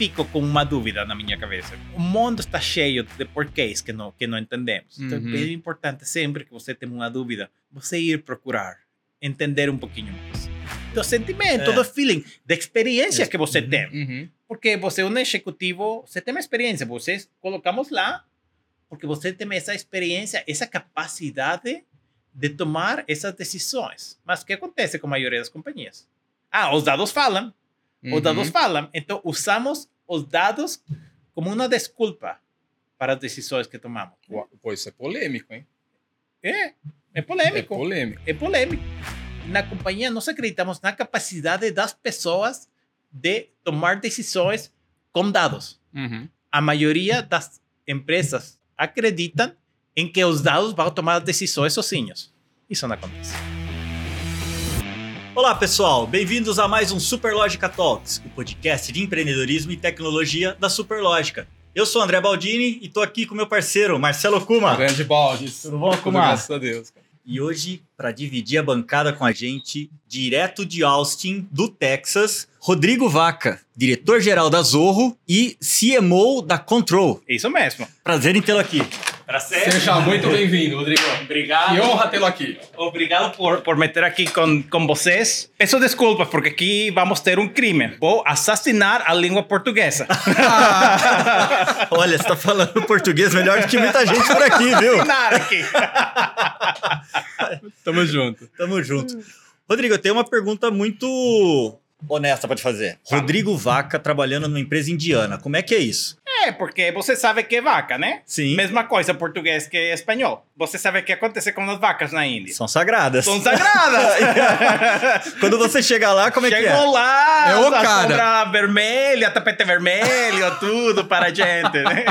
fico com uma dúvida na minha cabeça. O mundo está cheio de porquês que não, que não entendemos. Então Uhum. é importante sempre que você tenha uma dúvida, você ir procurar, entender um pouquinho mais. Do sentimento, É. do feeling, da experiência que você Uhum. tem. Uhum. Porque você é um executivo, você tem uma experiência, vocês colocamos lá porque você tem essa experiência, essa capacidade de tomar essas decisões. Mas o que acontece com a maioria das companhias? Ah, os dados falam, os dados Uhum. falam, então usamos os dados como uma desculpa para as decisões que tomamos. Uau, Pô, isso é polêmico, hein? É, é É polêmico. polêmico. é polêmico. Na companhia, nós acreditamos na capacidade das pessoas de tomar decisões com dados. Uhum. A maioria das empresas acreditam em que os dados vão tomar decisões sozinhos. Isso não acontece. Olá, pessoal. Bem-vindos a mais um Superlógica Talks, o podcast de empreendedorismo e tecnologia da Superlógica. Eu sou o André Baldini e tô aqui com meu parceiro, Marcelo Kuma. Grande balde. Tudo bom, Kuma? graças a Deus. cara. E hoje, para dividir a bancada com a gente, direto de Austin, do Texas, Rodrigo Vaca, diretor-geral da Zorro e CMO da Control. Isso mesmo. Prazer em tê-lo aqui. Seja muito bem-vindo, Rodrigo. Obrigado. Que honra tê-lo aqui. Obrigado por, por meter aqui com, com vocês. Peço desculpas, porque aqui vamos ter um crime. Vou assassinar a língua portuguesa. Olha, você tá falando português melhor do que muita gente por aqui, viu? assassinar aqui. Tamo junto. Tamo junto. Rodrigo, eu tenho uma pergunta muito honesta para te fazer. Fala. Rodrigo Vaca trabalhando numa empresa indiana. Como é que é isso? É, porque você sabe que é vaca, né? Sim. Mesma coisa português que espanhol. Você sabe o que acontece com as vacas na Índia. São sagradas. São sagradas. Quando você chega lá, como é que é? Chegou lá, É o a cara. sombra vermelha, tapete vermelho, tudo para a gente, né?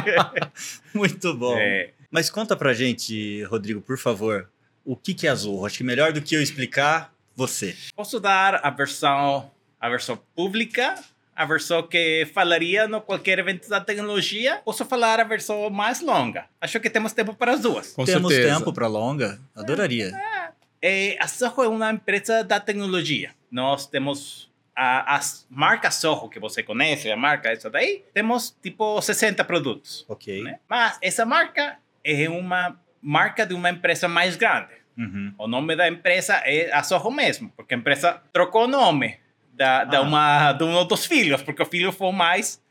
Muito bom. É. Mas conta pra gente, Rodrigo, por favor, o que que é a Zorro? Acho que melhor do que eu explicar, você. Posso dar a versão, a versão pública, a versão que falaria no qualquer evento da tecnologia. Posso falar a versão mais longa. Acho que temos tempo para as duas. Com Temos certeza. tempo pra longa? Adoraria. É, a Soho é uma empresa da tecnologia. Nós temos a, as marcas Soho que você conhece, a marca essa daí, temos tipo 60 produtos. Ok. né? Mas essa marca é uma marca de uma empresa mais grande. Uhum. O nome da empresa é a Soho mesmo, porque a empresa trocou o nome da, da Ah. uma, de um dos filhos, porque o filho foi mais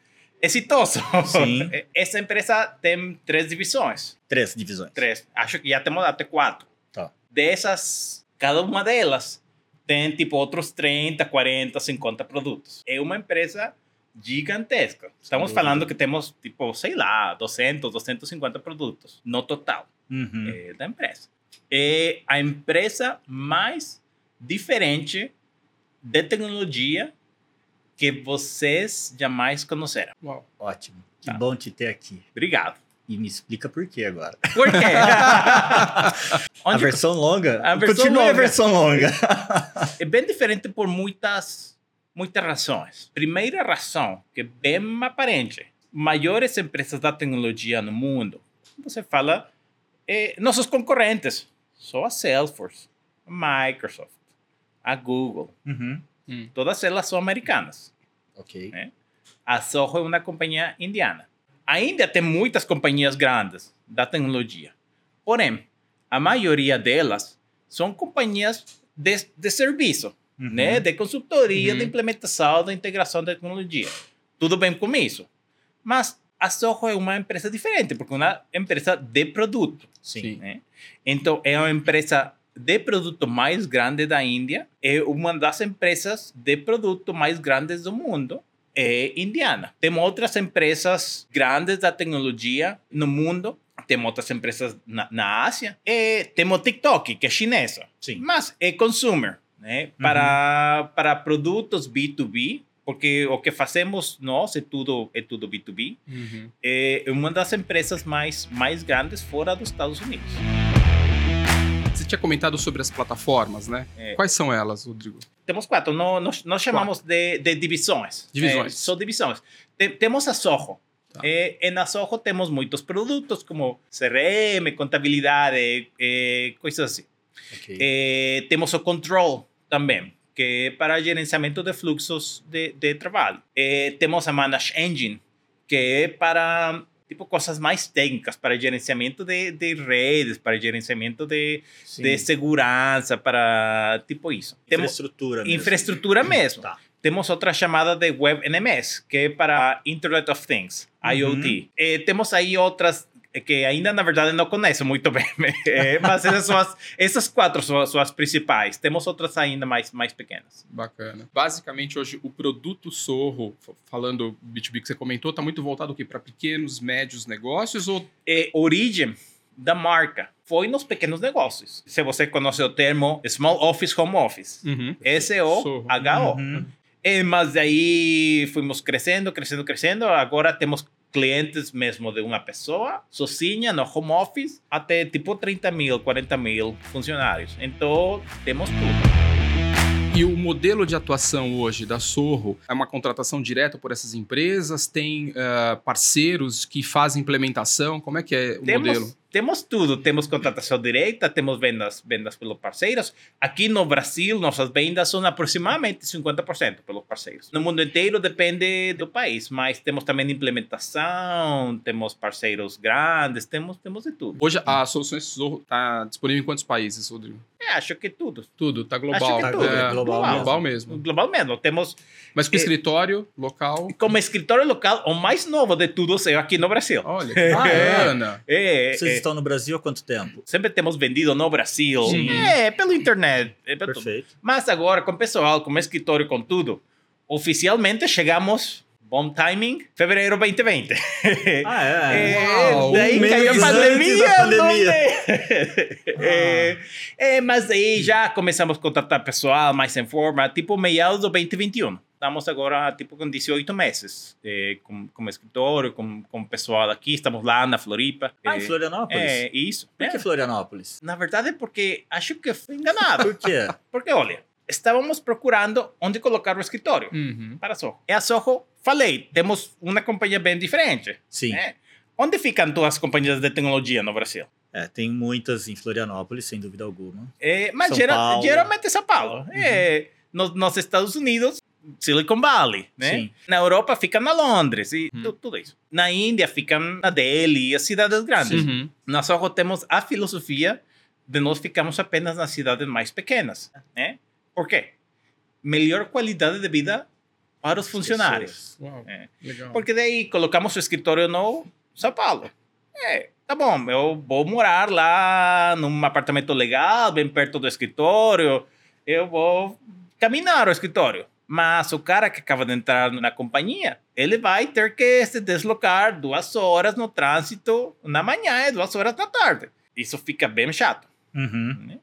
exitoso. Sim. Essa empresa tem três divisões. Três divisões. Três. Acho que já temos até quatro. Tá. Dessas, cada uma delas tem tipo outros 30, 40, 50 produtos. É uma empresa gigantesca. Estamos dúvida. falando que temos, tipo, sei lá, 200, 250 produtos no total Uhum. eh, da empresa. É a empresa mais diferente de tecnologia que vocês jamais conheceram. Uau. Ótimo. Que Tá. bom te ter aqui. Obrigado. E me explica por quê agora. Por quê? a versão longa? A versão Continue a longa. versão longa. é bem diferente por muitas, muitas razões. Primeira razão, que é bem aparente. Maiores empresas da tecnologia no mundo, você fala, eh, nossos concorrentes, só a Salesforce, a Microsoft, a Google, Uhum. todas elas são americanas. Ok. A Soho é uma companhia indiana. Ainda tem muitas companhias grandes da tecnologia. Porém, a maioria delas são companhias de, de serviço, Uhum. né? de consultoria, Uhum. de implementação, de integração da tecnologia. Tudo bem com isso. Mas a Soho é uma empresa diferente, porque é uma empresa de produto. Sim. Sim. né? Então, é uma empresa de produto mais grande da Índia, é uma das empresas de produto mais grandes do mundo, é indiana. Temos outras empresas grandes da tecnologia no mundo, temos outras empresas na, na Ásia, e temos TikTok, que é chinesa, Sim. mas é consumer, né? Para, para produtos B2B, porque o que fazemos nós é tudo, é tudo B2B, Uhum. é uma das empresas mais, mais grandes fora dos Estados Unidos. Você tinha comentado sobre as plataformas, né? É. Quais são elas, Rodrigo? Temos quatro, no- nós, nós chamamos de, de divisões. Divisões. É, são divisões. Te- temos a Soho. Tá. Eh, e na Soho temos muitos produtos como CRM, contabilidade, eh, coisas assim. Ok. Eh, temos o Control também, que é para gerenciamento de fluxos de, de trabalho. Eh, temos a Manage Engine, que é para tipo coisas mais técnicas, para gerenciamento de, de redes, para gerenciamento de, Sim. de segurança, para tipo isso. Temos Infraestrutura mesmo. infraestrutura mesmo. Tá. Temos outra chamada de Web NMS, que é para Internet of Things, IoT. Eh, temos aí outras que ainda, na verdade, não conheço muito bem, eh, mas essas, são as, essas quatro são, as- são as principais. Temos outras ainda mais, mais pequenas. Bacana. Basicamente, hoje, o produto Sorro, falando B2B que você comentou, está muito voltado para pequenos, médios negócios ou Eh, origem da marca foi nos pequenos negócios. Se você conhece o termo Small Office Home Office, Uhum. S-O-H-O. Sorro. Uhum. Eh, mas aí fomos crescendo, crescendo, crescendo. Agora temos clientes mesmo de uma pessoa, sozinha, no home office, até tipo 30 mil, 40 mil funcionários. Então, temos tudo. E o modelo de atuação hoje da Sorro é uma contratação direta por essas empresas? Tem ah, parceiros que fazem implementação? Como é que é o modelo? Temos, tudo. Temos contratação direta, temos vendas, vendas pelos parceiros. Aqui no Brasil, nossas vendas são aproximadamente 50% pelos parceiros. No mundo inteiro depende do país, mas temos também implementação, temos parceiros grandes, temos, temos de tudo. Hoje a solução está disponível em quantos países, Rodrigo? É, acho que tudo. Tudo, tá Acho global. que tudo. É, global global, mesmo. mesmo. Global mesmo. Temos, Mas com É. escritório local. como escritório local, o mais novo de todos é aqui no Brasil. Olha, que bacana. É, Vocês é, estão no Brasil há quanto tempo? sempre temos vendido no Brasil. Sim. É, pelo internet. É, pelo tudo. Perfeito. Mas agora, com pessoal, com escritório, com tudo, oficialmente chegamos, bom timing, fevereiro 2020. Ah, é. É, Uau, daí um caiu a pandemia. da pandemia. não é? É, é, mas aí já começamos a contratar pessoal mais em forma, tipo meados do 2021. Estamos agora tipo com 18 meses é, com, com escritório, com, com pessoal aqui. Estamos lá na Floripa. Ah, é, em Florianópolis? é, isso. Por que É. Florianópolis? Na verdade, é porque acho que fui enganado. Por quê? porque, olha, estávamos procurando onde colocar o escritório Uhum. para a Soho. E a Soho, falei, temos uma companhia bem diferente. Sim. né? Onde ficam todas as companhias de tecnologia no Brasil? É, tem muitas em Florianópolis, sem dúvida alguma. É, mas São gera- Paulo. geralmente São Paulo. É, nos, nos Estados Unidos, Silicon Valley, né? Sim. Na Europa fica na Londres e tu- tudo isso. Na Índia fica na Delhi, as cidades grandes. Uhum. Nós só temos a filosofia de nós ficamos apenas nas cidades mais pequenas, né? Por quê? Melhor qualidade de vida para os funcionários. Uau, É. Porque daí colocamos o escritório no São Paulo. É, tá bom, eu vou morar lá num apartamento legal, bem perto do escritório. Eu vou caminhar ao escritório. Mas o cara que acaba de entrar na companhia, ele vai ter que se deslocar duas horas no trânsito na manhã e duas horas na tarde. Isso fica bem chato. Uhum. né?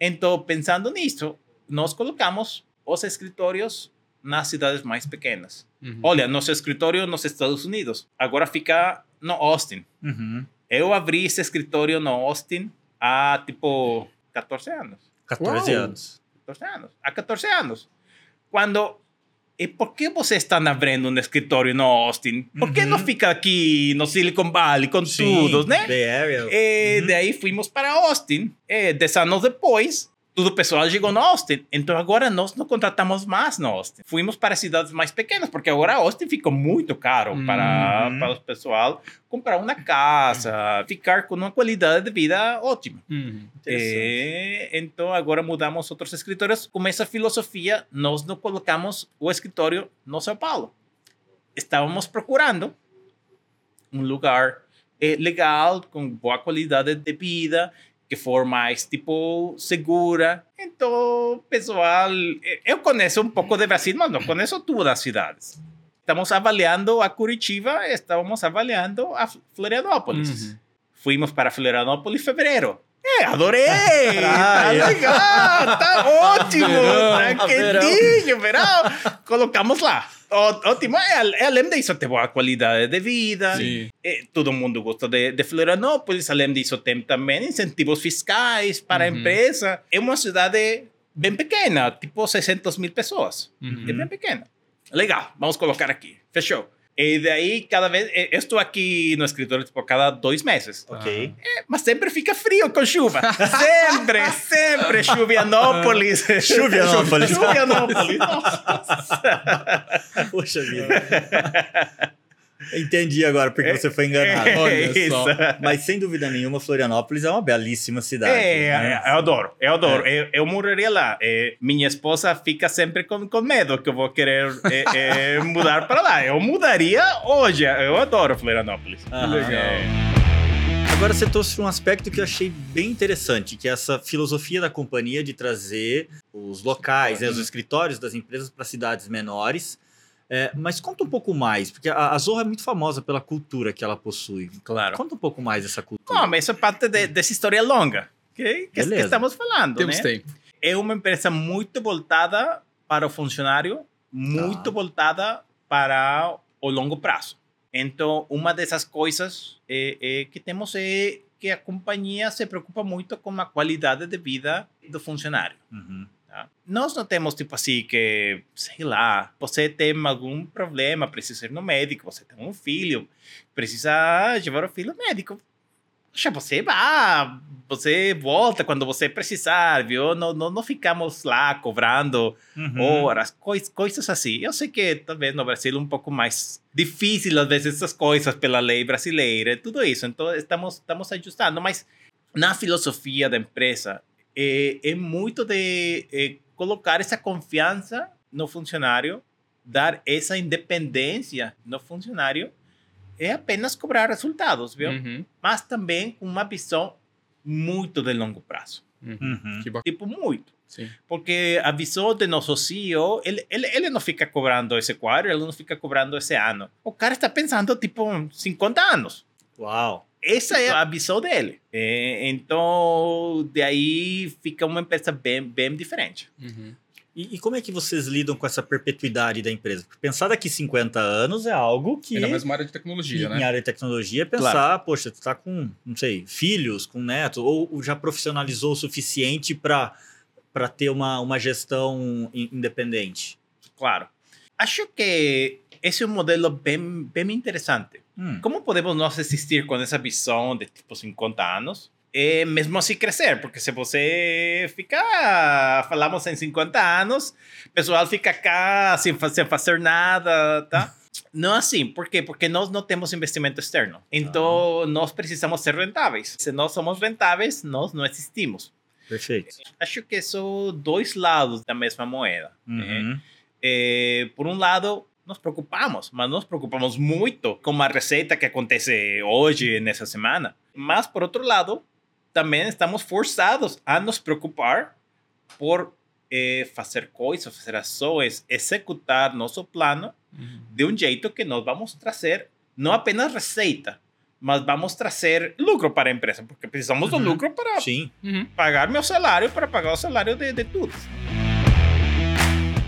Então, pensando nisso, nós colocamos os escritórios nas cidades mais pequenas. Uhum. Olha, nosso escritório nos Estados Unidos agora fica no Austin. Uhum. Eu abri esse escritório no Austin há tipo 14 anos. 14 Uau. anos. 14 anos. Há 14 anos. Quando. E por que você está abrindo um escritório no Austin? Por que Uhum. não fica aqui no Silicon Valley com tudo, né? Bay Area. E Uhum. daí fomos para Austin. E dez anos depois, todo o pessoal chegou no Austin. Então agora nós não contratamos mais no Austin. Fomos para cidades mais pequenas, porque agora Austin ficou muito caro para, Uhum. para o pessoal comprar uma casa, ficar com uma qualidade de vida ótima. Uhum. Interessante. E, então agora mudamos outros escritórios. Com essa filosofia, nós não colocamos o escritório no São Paulo. Estávamos procurando um lugar eh, legal, com boa qualidade de vida, que for mais tipo segura. Então, pessoal, eh, eu conheço um pouco de Brasil, mas não conheço todas as cidades. Estamos avaliando a Curitiba, estamos avaliando a Florianópolis. Uhum. Fuimos para Florianópolis em fevereiro. É, adorei! tá legal, tá ótimo! Verão, tá quentinho, verão! Colocamos lá. Ótimo. É, além disso, tem boa qualidade de vida. Sim. É, todo mundo gosta de, de Florianópolis. Além disso, tem também incentivos fiscais para a Uhum. empresa. É uma cidade bem pequena, tipo 600 mil pessoas. Uhum. É bem pequena. Legal, vamos colocar aqui. Fechou. E daí, cada vez. eh, Eu estou aqui no escritório tipo, cada dois meses. Ok. Mas sempre fica frio com chuva. Sempre, sempre Chuvianópolis. Chuvianópolis. Chuvianópolis. Nossa. Poxa vida. Entendi agora porque você foi enganado. Olha só. Mas sem dúvida nenhuma, Florianópolis é uma belíssima cidade. É, né? eu adoro, eu adoro. Eu, eu moraria lá. É, minha esposa fica sempre com, com medo que eu vou querer é, é, mudar para lá. Eu mudaria hoje. Eu adoro Florianópolis. Aham. Legal. É. Agora você trouxe um aspecto que eu achei bem interessante, que é essa filosofia da companhia de trazer os locais, né, os escritórios das empresas para cidades menores. É, mas conta um pouco mais, porque a, a Zorro é muito famosa pela cultura que ela possui. Claro. Conta um pouco mais dessa cultura. Não, mas isso é parte de, dessa história longa que, que, que estamos falando. Temos né? tempo. é uma empresa muito voltada para o funcionário, muito Tá. voltada para o longo prazo. Então, uma dessas coisas é, é que temos é que a companhia se preocupa muito com a qualidade de vida do funcionário. Uhum. Tá? Nós não temos tipo assim que, sei lá, você tem algum problema, precisa ir no médico, você tem um filho, precisa levar o filho ao médico. Já você vai, você volta quando você precisar, viu? Não, não, não ficamos lá cobrando Uhum. horas, cois, coisas assim. Eu sei que talvez no Brasil é um pouco mais difícil às vezes essas coisas pela lei brasileira tudo isso. Então estamos estamos ajustando, mas na filosofia da empresa é, é muito de é, colocar essa confiança no funcionário, dar essa independência no funcionário é apenas cobrar resultados, viu? Uhum. Mas também com uma visão muito de longo prazo. Uhum. Tipo, muito. Sim. Porque a visão de nosso CEO, ele, ele, ele não fica cobrando esse quadro, ele não fica cobrando esse ano. O cara está pensando, tipo, 50 anos. Uau. Essa é a visão dele. É, então, de aí fica uma empresa bem, bem diferente. Uhum. E, e como é que vocês lidam com essa perpetuidade da empresa? Pensar daqui 50 anos é algo que. E na mesma área de tecnologia, em né? área de tecnologia, é pensar, poxa, tu tá com, não sei, filhos, com netos, ou já profissionalizou o suficiente para ter uma, uma gestão in- independente? Claro. Acho que esse é um modelo bem, bem interessante. Hum, Como podemos nós existir com essa visão de tipo 50 anos? E mesmo assim crescer, porque se você ficar, falamos em 50 anos, o pessoal fica cá sem, sem fazer nada, tá? Não assim, por quê? Porque nós não temos investimento externo. Então, nós precisamos ser rentáveis. Se nós somos rentáveis, nós não existimos. perfeito. Acho que são dois lados da mesma moeda. né? Uhum. Eh, por um lado, nos preocupamos, mas nos preocupamos muito com a receita que acontece hoje, nessa semana. Mas, por outro lado, também estamos forçados a nos preocupar por eh, fazer coisas, fazer ações, executar nosso plano Uhum. de um jeito que nós vamos trazer não apenas receita, mas vamos trazer lucro para a empresa, porque precisamos do Uhum. lucro para Sim. Uhum. pagar meu salário, para pagar o salário de, de tudo.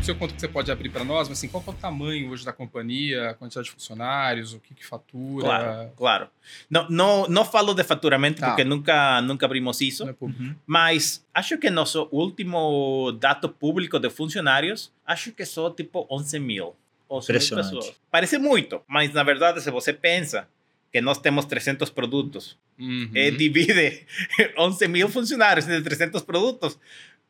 Sei o quanto que você pode abrir para nós, mas assim, qual é o tamanho hoje da companhia, a quantidade de funcionários, o que, que fatura? Claro, claro. Não, não, não falo de faturamento Tá. porque nunca, nunca abrimos isso, é. Uhum. mas acho que nosso último dado público de funcionários, acho que só tipo 11 mil. 11 mil Impressionante. pessoas. Parece muito, mas na verdade, se você pensa que nós temos 300 produtos Uhum. e divide 11 mil funcionários de 300 produtos,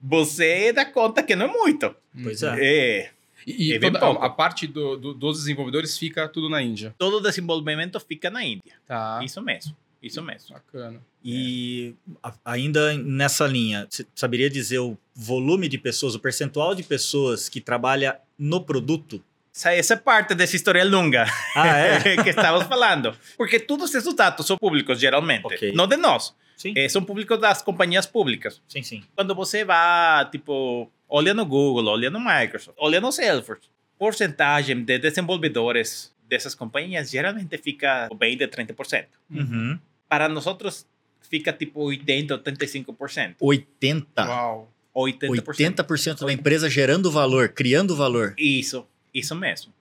você dá conta que não é muito. Pois é. É, E, e É toda- a parte do- do- dos desenvolvedores fica tudo na Índia. todo o desenvolvimento fica na Índia. Tá. Isso mesmo, isso mesmo. Bacana. E a- ainda nessa linha, você saberia dizer o volume de pessoas, o percentual de pessoas que trabalha no produto? Essa, essa é parte dessa história longa. Ah, é? que estamos falando. Porque todos esses dados são públicos, geralmente. Ok. Não de nós. Sim, Eh, são públicos das companhias públicas. sim, sim. Quando você vai, tipo, olha no Google, olha no Microsoft, olha no Salesforce, porcentagem de desenvolvedores dessas companhias geralmente fica bem de 30%. Uhum. Para nós outros, fica tipo 80%, 85%. 80. Uau. 80%. 80% da empresa gerando valor, criando valor. Isso, isso mesmo.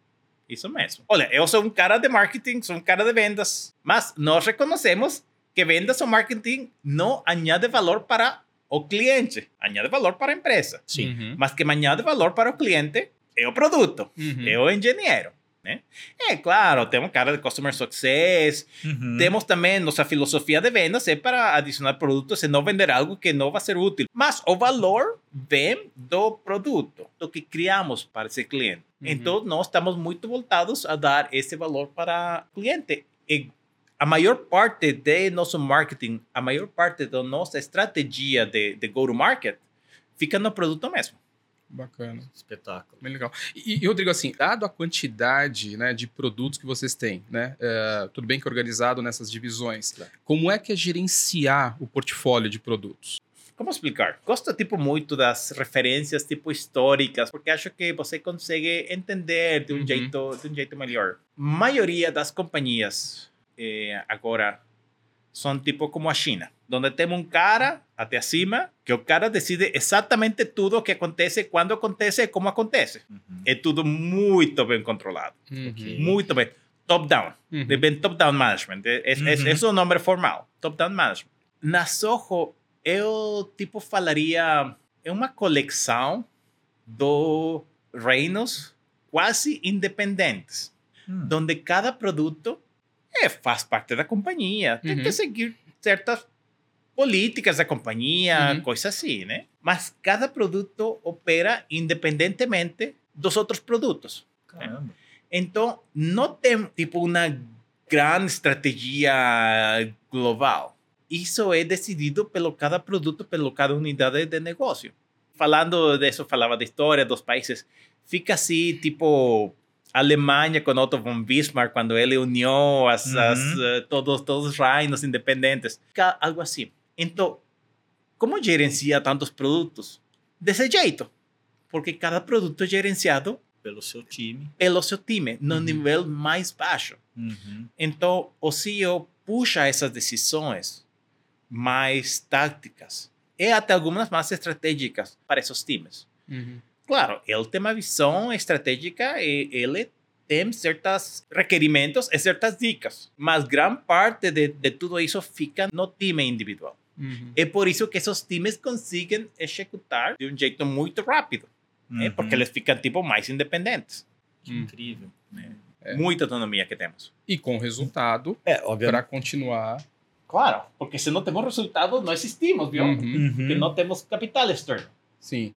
Isso mesmo. Olha, eu sou um cara de marketing, sou um cara de vendas, mas nós reconhecemos que vendas ou marketing não añade valor para o cliente, añade valor para a empresa. Sim. Uhum. Mas que añade valor para o cliente é o produto, Uhum. é o engenheiro. né? É claro, temos cara de Customer Success, Uhum. temos também nossa filosofia de vendas é para adicionar produtos e não vender algo que não vai ser útil. Mas o valor vem do produto, do que criamos para esse cliente. Uhum. Então, nós estamos muito voltados a dar esse valor para o cliente. E a maior parte de nosso marketing, a maior parte da nossa estratégia de, de go-to-market fica no produto mesmo. Bacana. Espetáculo. Bem legal. E, e, Rodrigo, assim, dado a quantidade né, de produtos que vocês têm, né? é, tudo bem que é organizado nessas divisões, Claro. como é que é gerenciar o portfólio de produtos? Como explicar? Gosto tipo muito das referências tipo históricas, porque acho que você consegue entender de um Uhum. jeito de um jeito melhor. Maioria das companhias eh, agora são tipo como a China, onde tem um cara até acima que o cara decide exatamente tudo o que acontece, quando acontece e como acontece. Uhum. É tudo muito bem controlado, Uhum. muito bem. Top down. Uhum. De top-down management. É, é, Uhum. esse é o nome formal. Top-down management. Na Soho, eu tipo falaria é uma coleção do reinos quase independentes, Hum. onde cada produto é, faz parte da companhia. Tem Uhum. que seguir certas políticas da companhia, Uhum. coisas assim, né? Mas cada produto opera independentemente dos outros produtos. Caramba. Então, não tem tipo uma grande estratégia global. Isso é decidido pelo cada produto, pelo cada unidade de negócio. Falando disso, falava da história dos países. Fica assim, tipo, Alemanha com Otto von Bismarck, quando ele uniu as, Uhum. as, eh, todos, todos os reinos independentes. Fica algo assim. Então, como gerencia tantos produtos? Desse jeito. Porque cada produto é gerenciado Pelo seu time. pelo seu time, no Uhum. nível mais baixo. Uhum. Então, o CEO puxa essas decisões mais táticas e até algumas mais estratégicas para esses times. Uhum. Claro, ele tem uma visão estratégica e ele tem certos requerimentos e certas dicas, mas grande parte de, de tudo isso fica no time individual. Uhum. É por isso que esses times conseguem executar de um jeito muito rápido, né? Uhum. porque eles ficam tipo mais independentes. Que incrível. É. Muita autonomia que temos. E com resultado É, para continuar. Claro, porque se não temos resultado, não existimos, viu? Uhum. Uhum. Porque não temos capital externo. Sim.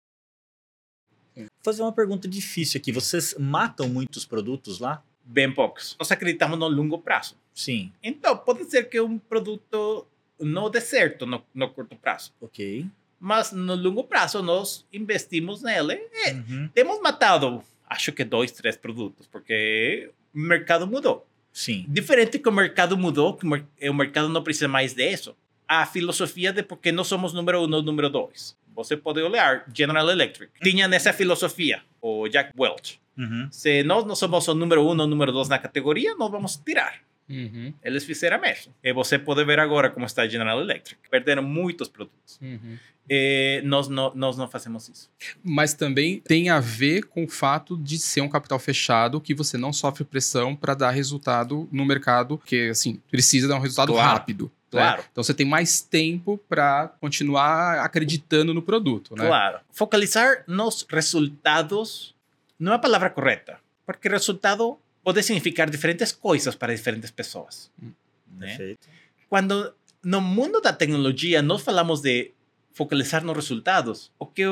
Vou fazer uma pergunta difícil aqui. Vocês matam muitos produtos lá? Bem poucos. Nós acreditamos no longo prazo. Sim. Então, pode ser que um produto não dê certo no, no curto prazo. Ok. Mas no longo prazo, nós investimos nele. E Uhum. temos matado, acho que dois, três produtos, porque o mercado mudou. Sim. Diferente que o mercado mudou, que o o mercado não precisa mais disso. A filosofia de porque não somos número um número dois. Você pode olhar General Electric. Tinha nessa filosofia o Jack Welch. Uhum. Se nós não somos o número um ou número dois na categoria, nós vamos tirar. Uhum. Eles fizeram mesmo. E você pode ver agora como está a General Electric. Perderam muitos produtos. Uhum. E nós, não, nós não fazemos isso. Mas também tem a ver com o fato de ser um capital fechado que você não sofre pressão para dar resultado no mercado, que assim, precisa dar um resultado Claro. rápido. né? Claro. Então você tem mais tempo para continuar acreditando no produto, né? Claro. Focalizar nos resultados não é a palavra correta. Porque resultado pode significar diferentes coisas para diferentes pessoas. né? Perfeito. Quando no mundo da tecnologia nós falamos de focalizar nos resultados, o que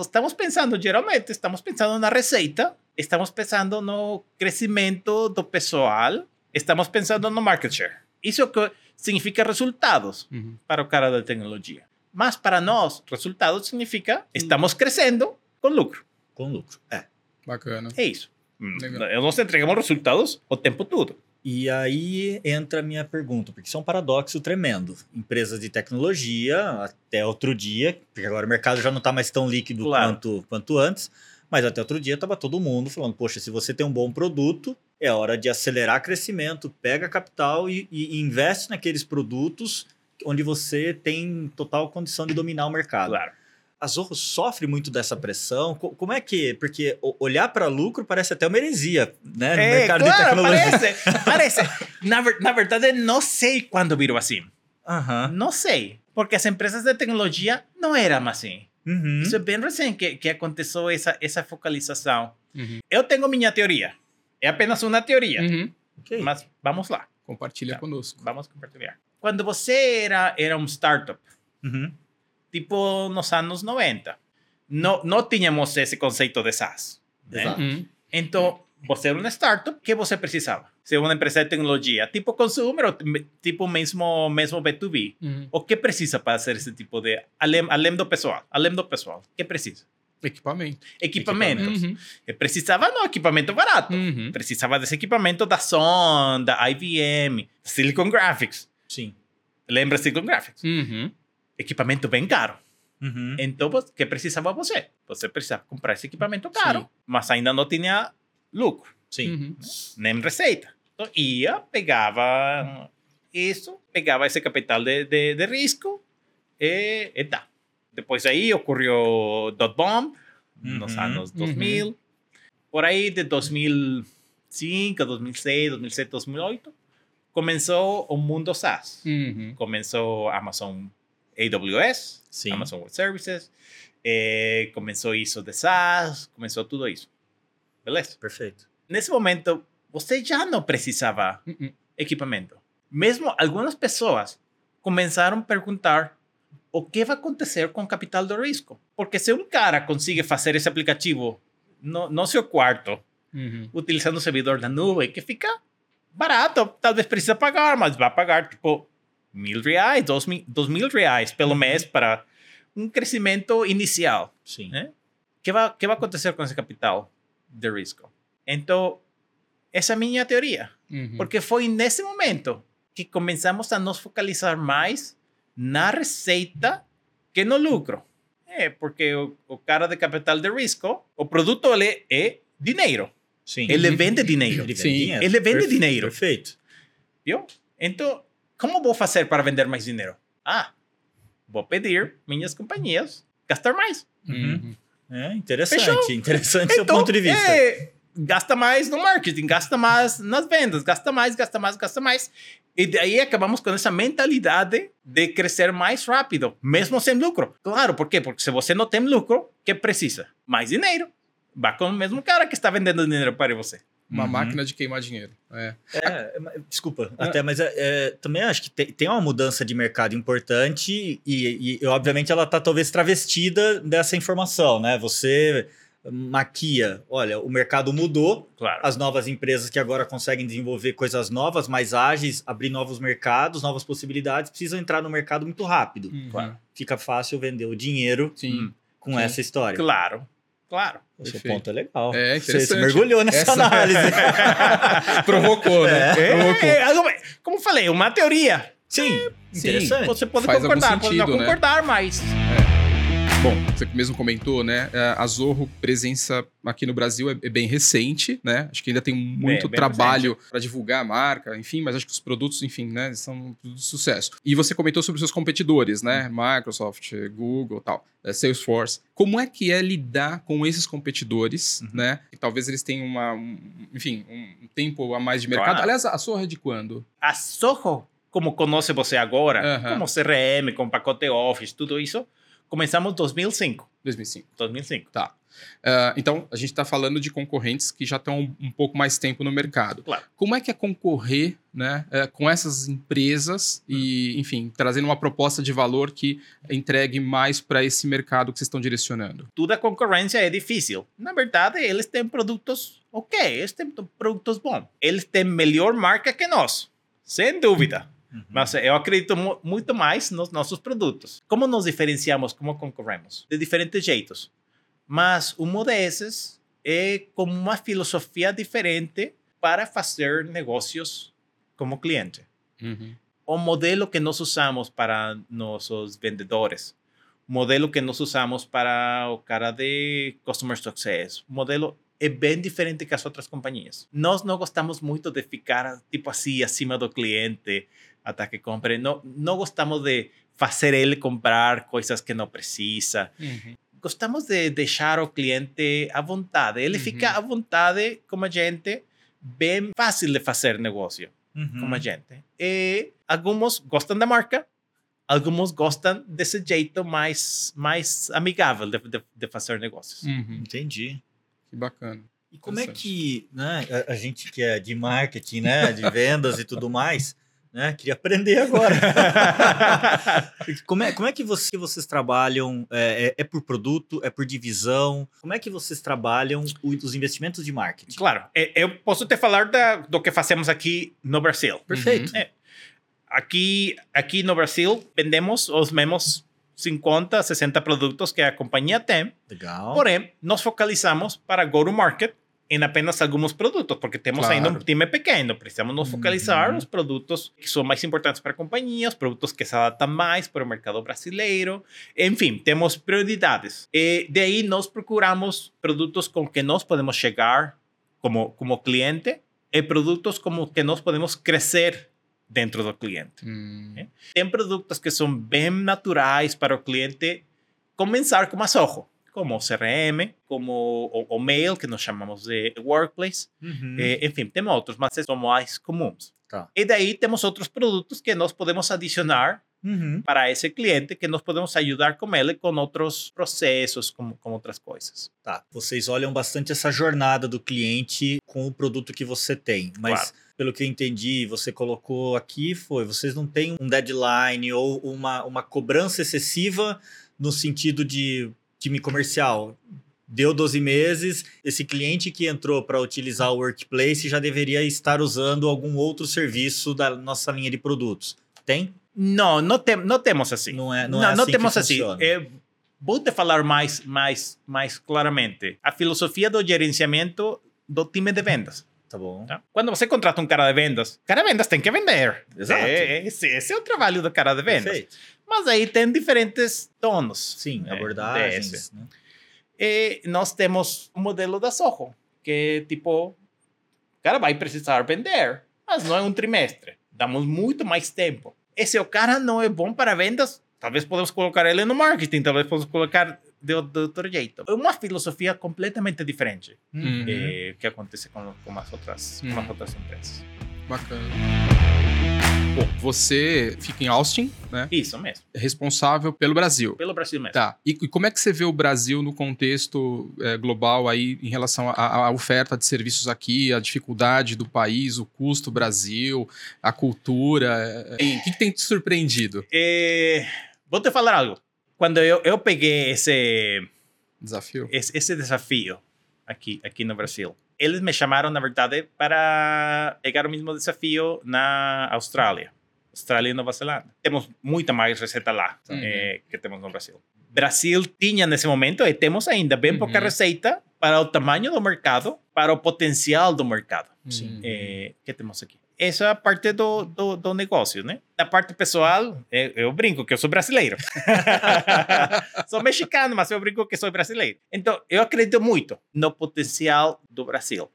estamos pensando geralmente, estamos pensando na receita, estamos pensando no crescimento do pessoal, estamos pensando no market share. Isso que significa resultados Uhum. para o cara da tecnologia. Mas para nós, resultados significa estamos crescendo com lucro. Com lucro. É. Bacana. É isso. Hum, Legal. Nós entregamos resultados o tempo todo. E aí entra a minha pergunta, porque isso é um paradoxo tremendo. Empresas de tecnologia, até outro dia, porque agora o mercado já não está mais tão líquido Claro. quanto, quanto antes, mas até outro dia estava todo mundo falando, poxa, se você tem um bom produto, é hora de acelerar crescimento, pega capital e, e investe naqueles produtos onde você tem total condição de dominar o mercado. Claro. A Zorro sofre muito dessa pressão. Co- Como é que... Porque o- olhar para lucro parece até uma heresia, né? No É, mercado de claro, tecnologia. parece. parece. Na, ver- na verdade, não sei quando virou assim. Não sei. Porque as empresas de tecnologia não eram assim. Uhum. Isso é bem recente que, que aconteceu essa, essa focalização. Uhum. Eu tenho minha teoria. É apenas uma teoria, Uhum. Ok. mas vamos lá, Compartilha Tá. conosco. vamos compartilhar. Quando você era, era um startup, Uhum. Tipo nos anos 90, não, não tínhamos esse conceito de SaaS. né? Exato. Então, você era uma startup, que você precisava? Ser uma empresa de tecnologia, tipo consumer ou tipo mesmo, mesmo B2B. Uhum. O que precisa para fazer esse tipo de... Além, além do pessoal, além do pessoal, o que precisa? Equipamento. Equipamento. Uhum. Eu precisava não equipamento barato. Uhum. Precisava desse equipamento da Sony, da IBM, Silicon Graphics. Sim. Lembra Silicon Graphics? Uhum. Equipamento bem caro. Uhum. Então, o que precisava você? Você precisava comprar esse equipamento caro, Sim. mas ainda não tinha lucro. Uhum. nem receita. Então, ia, pegava isso, pegava esse capital de, de, de risco e, e tá. Depois aí ocorreu dot bomb nos Uhum, anos 2000. Por aí de 2005, 2006, 2007, 2008, começou o mundo SaaS. Uhum. Começou Amazon AWS, Sim. Amazon Web Services, eh, isso de SaaS, começou tudo isso. Beleza? Perfeito. Nesse momento, você já não precisava Uhum. equipamento. Mesmo algumas pessoas começaram a perguntar o que vai acontecer com o capital do risco. Porque se um cara consegue fazer esse aplicativo no, no seu quarto, Uhum. utilizando o servidor da nuvem, que fica barato, talvez precisa pagar, mas vai pagar tipo mil reais, dois mil, dois mil reais pelo mês para um crescimento inicial. Sim. É? O que vai, que vai acontecer com esse capital de risco? Então, essa é a minha teoria. Uhum. Porque foi nesse momento que começamos a nos focalizar mais na receita que no lucro. É, porque o, o cara de capital de risco, o produto ele é dinheiro. Sim. Ele vende dinheiro. Sim. Ele vende Perfe- dinheiro. Perfeito. Viu? Então, como vou fazer para vender mais dinheiro? Ah, vou pedir minhas companhias gastar mais. Uhum. É interessante. Fechou? Interessante seu ponto de vista. é, gasta mais no marketing, gasta mais nas vendas, gasta mais, gasta mais, gasta mais. E daí acabamos com essa mentalidade de crescer mais rápido, mesmo sem lucro. Claro, por quê? Porque se você não tem lucro, que precisa? Mais dinheiro. Vá com o mesmo cara que está vendendo dinheiro para você. Uma Uhum. máquina de queimar dinheiro. É. É, desculpa, até, mas é, é, também acho que tem, tem uma mudança de mercado importante e, e, obviamente, ela está talvez travestida dessa informação, né? Você maquia, olha, o mercado mudou, Claro. as novas empresas que agora conseguem desenvolver coisas novas, mais ágeis, abrir novos mercados, novas possibilidades, precisam entrar no mercado muito rápido. Uhum. Claro. Fica fácil vender o dinheiro Sim. com Sim. essa história. Claro, claro. O seu Perfeito. ponto é legal. É, você, você interessante. mergulhou nessa Essa- análise. Provocou, né? Provocou. É, algo- como falei, uma teoria. Sim, Sim. interessante. Você pode Faz concordar, pode não sentido, né? concordar, mas Bom, você mesmo comentou, né? é, A Zorro, presença aqui no Brasil é é bem recente, né? Acho que ainda tem muito bem trabalho para divulgar a marca, enfim, mas acho que os produtos, enfim, né, são tudo de sucesso. E você comentou sobre os seus competidores, né? Microsoft, Google, tal, é, Salesforce. Como é que é lidar com esses competidores, Uhum. né? Que talvez eles tenham uma, um- enfim, um tempo a mais de mercado. Claro. Aliás, a Zorro é de quando? a Soho, como conhece você agora, Aham. como CRM, com pacote Office, tudo isso, começamos em 2005. 2005. 2005. Tá. Ah, então, a gente está falando de concorrentes que já estão um, um pouco mais tempo no mercado. Claro. Como é que é concorrer né, eh, com essas empresas e, enfim, trazendo uma proposta de valor que entregue mais para esse mercado que vocês estão direcionando? Toda concorrência é difícil. Na verdade, eles têm produtos ok, eles têm produtos bons. Eles têm melhor marca que nós, sem dúvida. Uhum. Mas eu acredito mu- muito mais nos nossos produtos. Como nos diferenciamos, como concorremos? De diferentes jeitos. Mas uma desses é como uma filosofia diferente para fazer negócios como cliente. O modelo que nós usamos para nossos vendedores, modelo que nós usamos para o cara de Customer Success, modelo é bem diferente que as outras companhias. Nós não gostamos muito de ficar tipo assim acima do cliente até que compre. Não, não gostamos de fazer ele comprar coisas que não precisa. Gostamos de deixar o cliente à vontade. Ele Uhum. fica à vontade com a gente, bem fácil de fazer negócio Uhum. com a gente. E alguns gostam da marca, alguns gostam desse jeito mais, mais amigável de, de, de fazer negócios. Uhum. Entendi. Que bacana. E como é que, né, a, a gente que é de marketing, né, de vendas e tudo mais, né, queria aprender agora. como, é, como é que você, vocês trabalham? É, é, é por produto? É por divisão? Como é que vocês trabalham os investimentos de marketing? Claro, eh, eu posso te falar da, do que fazemos aqui no Brasil. Perfeito. É. Aqui, aqui no Brasil, vendemos os mesmos 50, 60 produtos que a companhia tem, Legal. porém, nos focalizamos para go-to-market em apenas alguns produtos, porque temos ainda um Claro. time pequeno, precisamos nos focalizar Uhum. nos produtos que são mais importantes para a companhia, os produtos que se adaptam mais para o mercado brasileiro, enfim, temos prioridades. E daí nós procuramos produtos com que nós podemos chegar como, como cliente e produtos como que nós podemos crescer dentro do cliente. Hum, É. Tem produtos que são bem naturais para o cliente começar como a Soho, como CRM, como o, o mail, que nós chamamos de workplace. Uhum. Eh, enfim, temos outros, mas são mais comuns. Tá. E daí temos outros produtos que nós podemos adicionar Uhum. para esse cliente, que nós podemos ajudar com ele com outros processos, com, com outras coisas. Tá. Vocês olham bastante essa jornada do cliente com o produto que você tem, mas Claro. pelo que eu entendi, você colocou aqui foi, vocês não têm um deadline ou uma, uma cobrança excessiva no sentido de time comercial. Deu 12 meses, esse cliente que entrou para utilizar o Workplace já deveria estar usando algum outro serviço da nossa linha de produtos. Tem? Não, não, tem, não temos assim. Não é, não é assim que temos assim. Eh, vou te falar mais, mais, mais claramente. A filosofia do gerenciamento do time de vendas. Tá bom. tá? Quando você contrata um cara de vendas, cara de vendas tem que vender. Exato. É, esse, esse é o trabalho do cara de vendas. Perfeito. Mas aí tem diferentes tonos. Sim, é, abordagens. desse. né? E nós temos um modelo da Soho, que tipo, o cara vai precisar vender, mas não é um trimestre. Damos muito mais tempo. E se o cara não é bom para vendas, talvez podemos colocar ele no marketing, talvez podemos colocar de, outro jeito. É uma filosofia completamente diferente Uhum. eh, que acontece com, com, as outras, com as Uhum. outras empresas. Bacana. Bom, você fica em Austin, né? Isso mesmo, É responsável pelo Brasil. pelo Brasil mesmo. Tá. E, e como é que você vê o Brasil no contexto eh, global aí em relação à oferta de serviços aqui, a dificuldade do país, o custo Brasil, a cultura? eh, O que, que tem te surpreendido? Eh, vou te falar algo. Quando eu, eu peguei esse, Desafio? esse, esse desafio aqui, aqui no Brasil. Eles me chamaram, na verdade, para pegar o mesmo desafio na Austrália. Austrália e Nova Zelândia. Temos muita mais receita lá Uhum. eh, que temos no Brasil. Brasil tinha nesse momento, e temos ainda, bem pouca Uhum. receita para o tamanho do mercado, para o potencial do mercado Sim. eh, que temos aqui. Essa é a parte do, do, do negócio, né? Da parte pessoal, eu, eu brinco que eu sou brasileiro. sou mexicano, mas eu brinco que sou brasileiro. Então, eu acredito muito no potencial do Brasil.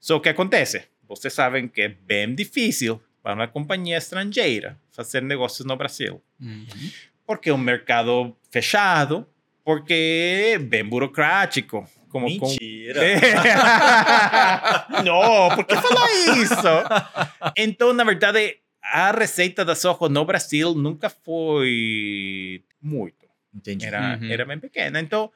Só que acontece, vocês sabem que é bem difícil para uma companhia estrangeira fazer negócios no Brasil. Uhum. Porque é um mercado fechado, porque é bem burocrático. Como com Mentira. não, por que falar isso? Então, na verdade, a receita da Soho no Brasil nunca foi muito. Entendi. Era, Uhum. era bem pequena. Então,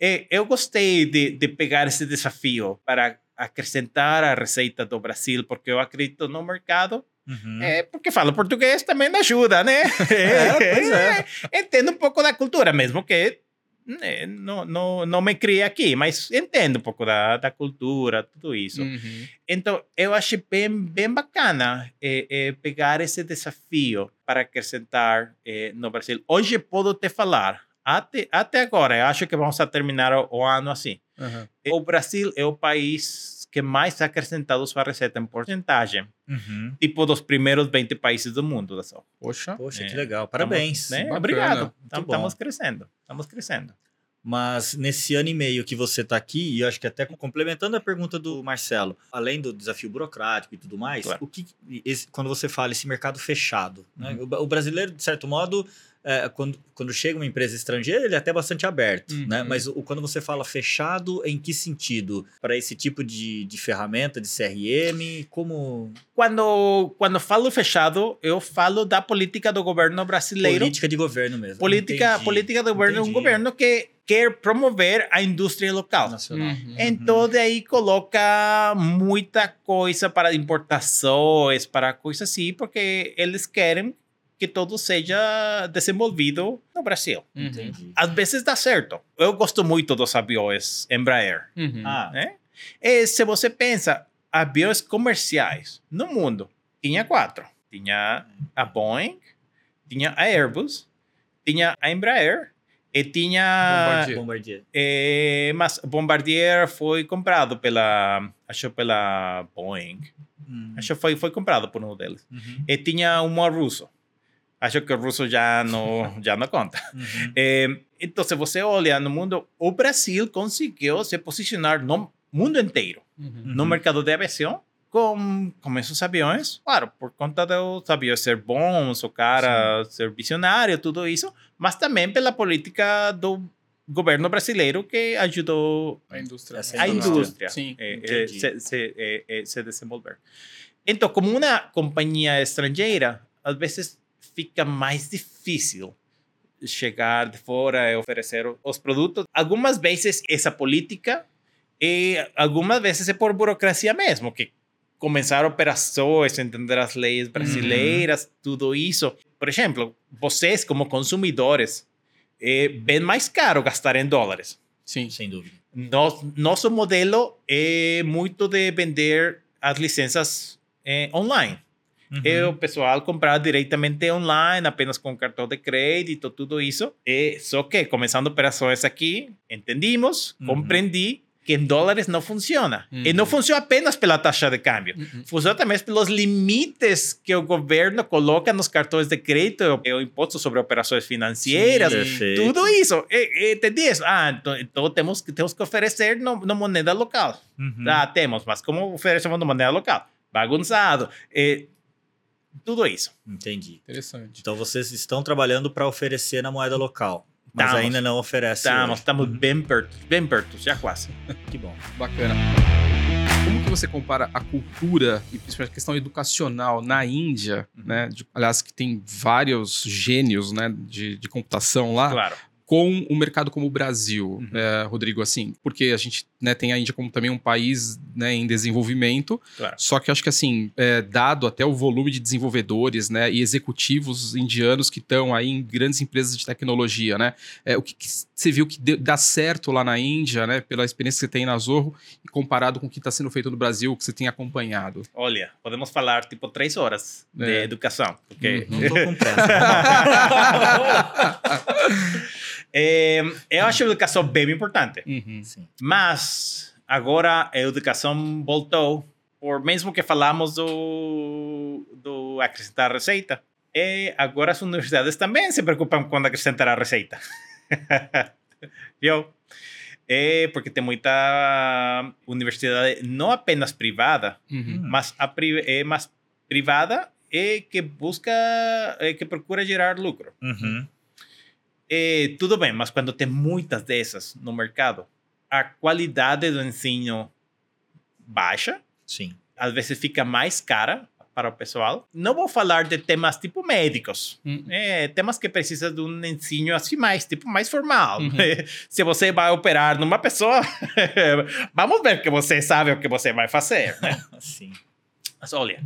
eh, eu gostei de, de pegar esse desafio para acrescentar a receita do Brasil, porque eu acredito no mercado. Uhum. É, porque falo português também ajuda, né? É, pois é. Entendo um pouco da cultura, mesmo que não, não, não me criei aqui, mas entendo um pouco da, da cultura, tudo isso. Uhum. Então, eu achei bem, bem bacana eh, eh, pegar esse desafio para acrescentar eh, no Brasil. Hoje posso te falar, até, até agora, eu acho que vamos a terminar o, o ano assim. Uhum. O Brasil é o país que mais ha acrescentado sua receita em porcentagem, Uhum. tipo dos primeiros 20 países do mundo da Soho. Poxa. Poxa, É. que legal. Parabéns. Né? Bacana. Obrigado. Estamos crescendo. Estamos crescendo. Mas nesse ano e meio que você está aqui, e eu acho que até complementando a pergunta do Marcelo, além do desafio burocrático e tudo mais, Claro. o que esse- quando você fala esse mercado fechado, né? Uhum. o, o brasileiro de certo modo é, quando, quando chega uma empresa estrangeira, ele é até bastante aberto, Uhum. né? Mas o, quando você fala fechado, em que sentido? Para esse tipo de, de ferramenta, de CRM, como Quando, quando falo fechado, eu falo da política do governo brasileiro. política de governo mesmo. política, Entendi. política do governo, um Entendi. governo que quer promover a indústria local. nacional. Uhum. Então, daí coloca muita coisa para importações, para coisas assim, porque eles querem que tudo seja desenvolvido no Brasil. Uhum. Entendi. Às vezes dá certo. Eu gosto muito dos aviões Embraer. Uhum. Ah, né? E se você pensa, aviões comerciais no mundo, tinha quatro. Tinha a Boeing, tinha a Airbus, tinha a Embraer e tinha... Bombardier. Bombardier. Eh, mas Bombardier foi comprado pela... Acho pela Boeing. Hum. Acho que foi, foi comprado por um deles. Uhum. E tinha uma russo. Acho que o russo já não, já não conta. Uhum. Eh, então, se você olha no mundo, o Brasil conseguiu se posicionar no mundo inteiro Uhum. no mercado de aviação com, com esses aviões. Claro, por conta dos aviões ser bons, o cara ser visionário, tudo isso, mas também pela política do governo brasileiro que ajudou A indústria. A indústria Sim. eh, eh, entendi. se, se, eh, eh, se desenvolver. Então, como uma companhia estrangeira, às vezes fica mais difícil chegar de fora e oferecer os produtos. Algumas vezes essa política e algumas vezes é por burocracia mesmo, que começar operações, entender as leis brasileiras, tudo isso. Por exemplo, vocês como consumidores, eh, bem mais caro gastar em dólares. Sim. Sem dúvida. Nos, nosso modelo é muito de vender as licenças eh, online. Uhum. É o pessoal comprar diretamente online, apenas com cartão de crédito, tudo isso. E só que, começando operações aqui, entendimos, Uhum. compreendi que em dólares não funciona. E Uhum. não funciona apenas pela taxa de câmbio. Uhum. Funciona também pelos limites que o governo coloca nos cartões de crédito, e o imposto sobre operações financeiras, Sim. Tudo isso. E, e entendi isso. Ah, então, então temos, que- temos que oferecer no, na moneda local. Uhum. Ah, temos, mas como oferecemos na moneda local? Bagunçado. E, tudo isso. Entendi. Interessante. Então vocês estão trabalhando para oferecer na moeda local, mas Estamos. ainda não oferece. Estamos, hoje. estamos bem perto, bem perto, já quase. Que bom. Bacana. Como que você compara a cultura e principalmente a questão educacional na Índia, Uhum. né? de- aliás, que tem vários gênios, né, de, de computação lá, Claro. Com um mercado como o Brasil, Uhum. é, Rodrigo, assim, porque a gente né, tem a Índia como também um país né, em desenvolvimento, Claro. só que acho que assim, é, dado até o volume de desenvolvedores né, e executivos indianos que estão aí em grandes empresas de tecnologia, né? É, o que, que você viu que deu- dá certo lá na Índia, né? Pela experiência que você tem na Zorro, e comparado com o que está sendo feito no Brasil, que você tem acompanhado. Olha, podemos falar tipo três horas de É. educação. Porque Uhum. Não tô com pressa. é, eu acho a educação bem importante. Uhum. Sim. Mas agora a educação voltou, por mesmo que falamos do, do acrescentar receita, e agora as universidades também se preocupam com acrescentar a receita. Viu? É porque tem muita universidade, não apenas privada, Uhum. mas a pri, é mais privada e que busca, é, que procura gerar lucro. Uhum. É, tudo bem, mas quando tem muitas dessas no mercado, a qualidade do ensino baixa, Sim. às vezes fica mais cara para o pessoal. Não vou falar de temas tipo médicos, Uhum. é, temas que precisam de um ensino assim mais, tipo mais formal. Uhum. Se você vai operar numa pessoa, vamos ver que você sabe o que você vai fazer, né? Sim. Mas olha,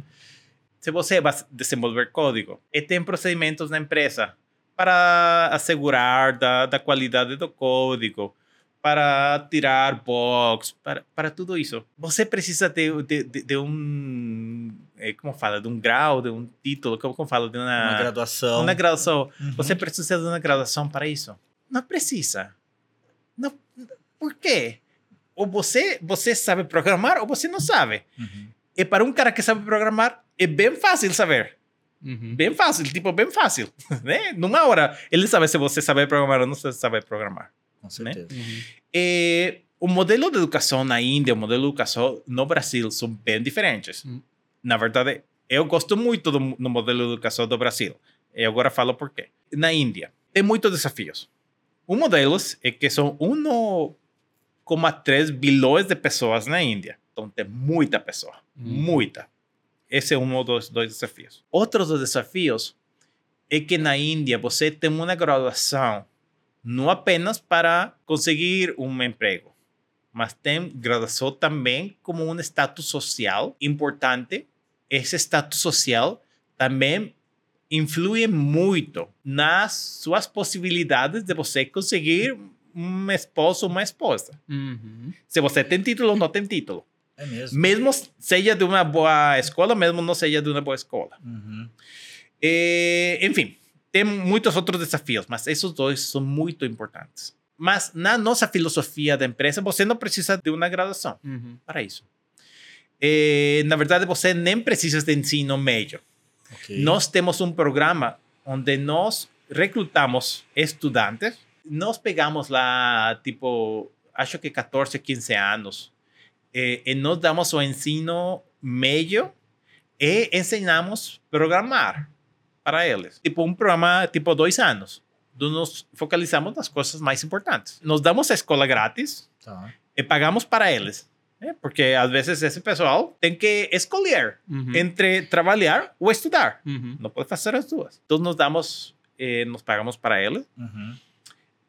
se você vai desenvolver código e tem procedimentos na empresa para assegurar da, da qualidade do código, para tirar bugs, para, para tudo isso, você precisa de, de, de, de um, eh, como fala, de um grau, de um título, como, como fala, de uma, Uma graduação. uma graduação. Uhum. Você precisa de uma graduação para isso? Não precisa. Não, por quê? Ou você, você sabe programar ou você não sabe. Uhum. E para um cara que sabe programar, é bem fácil saber. Uhum. Bem fácil, tipo, bem fácil. Né? Numa hora, ele sabe se você sabe programar ou não sabe programar. Com certeza. Uhum. E o modelo de educação na Índia, o modelo de educação no Brasil são bem diferentes. Hum. Na verdade, eu gosto muito do no modelo de educação do Brasil. E agora falo por quê. na Índia tem muitos desafios. Um deles é que são 1,3 bilhões de pessoas na Índia. Então tem muita pessoa, muita. Esse é um dos dois desafios. Outro dos desafios é que na Índia você tem uma graduação não apenas para conseguir um emprego, mas tem graduação também como um status social importante. Esse status social também influi muito nas suas possibilidades de você conseguir um esposo ou uma esposa. Uhum. Se você tem título ou não tem título. É mesmo. Mesmo seja de uma boa escola, mesmo não seja de uma boa escola. Uhum. Eh, enfim, tem muitos outros desafios, mas esses dois são muito importantes. Mas na nossa filosofia da empresa, você não precisa de uma graduação Uhum. para isso. Eh, na verdade, você nem precisa de ensino médio. Ok. Nós temos um programa onde nós recrutamos estudantes. Nós pegamos lá, tipo, acho que 14, 15 anos. Eh, nós damos o ensino médio e ensinamos programar para eles. Tipo, um programa, tipo, dois anos. Onde Nos focalizamos nas coisas mais importantes. Nos damos a escola grátis Tá. e pagamos para eles. né? Porque às vezes esse pessoal tem que escolher Uhum. entre trabalhar ou estudar. Uhum. Não pode fazer as duas. Então nos damos, eh, nos pagamos para ele Uhum.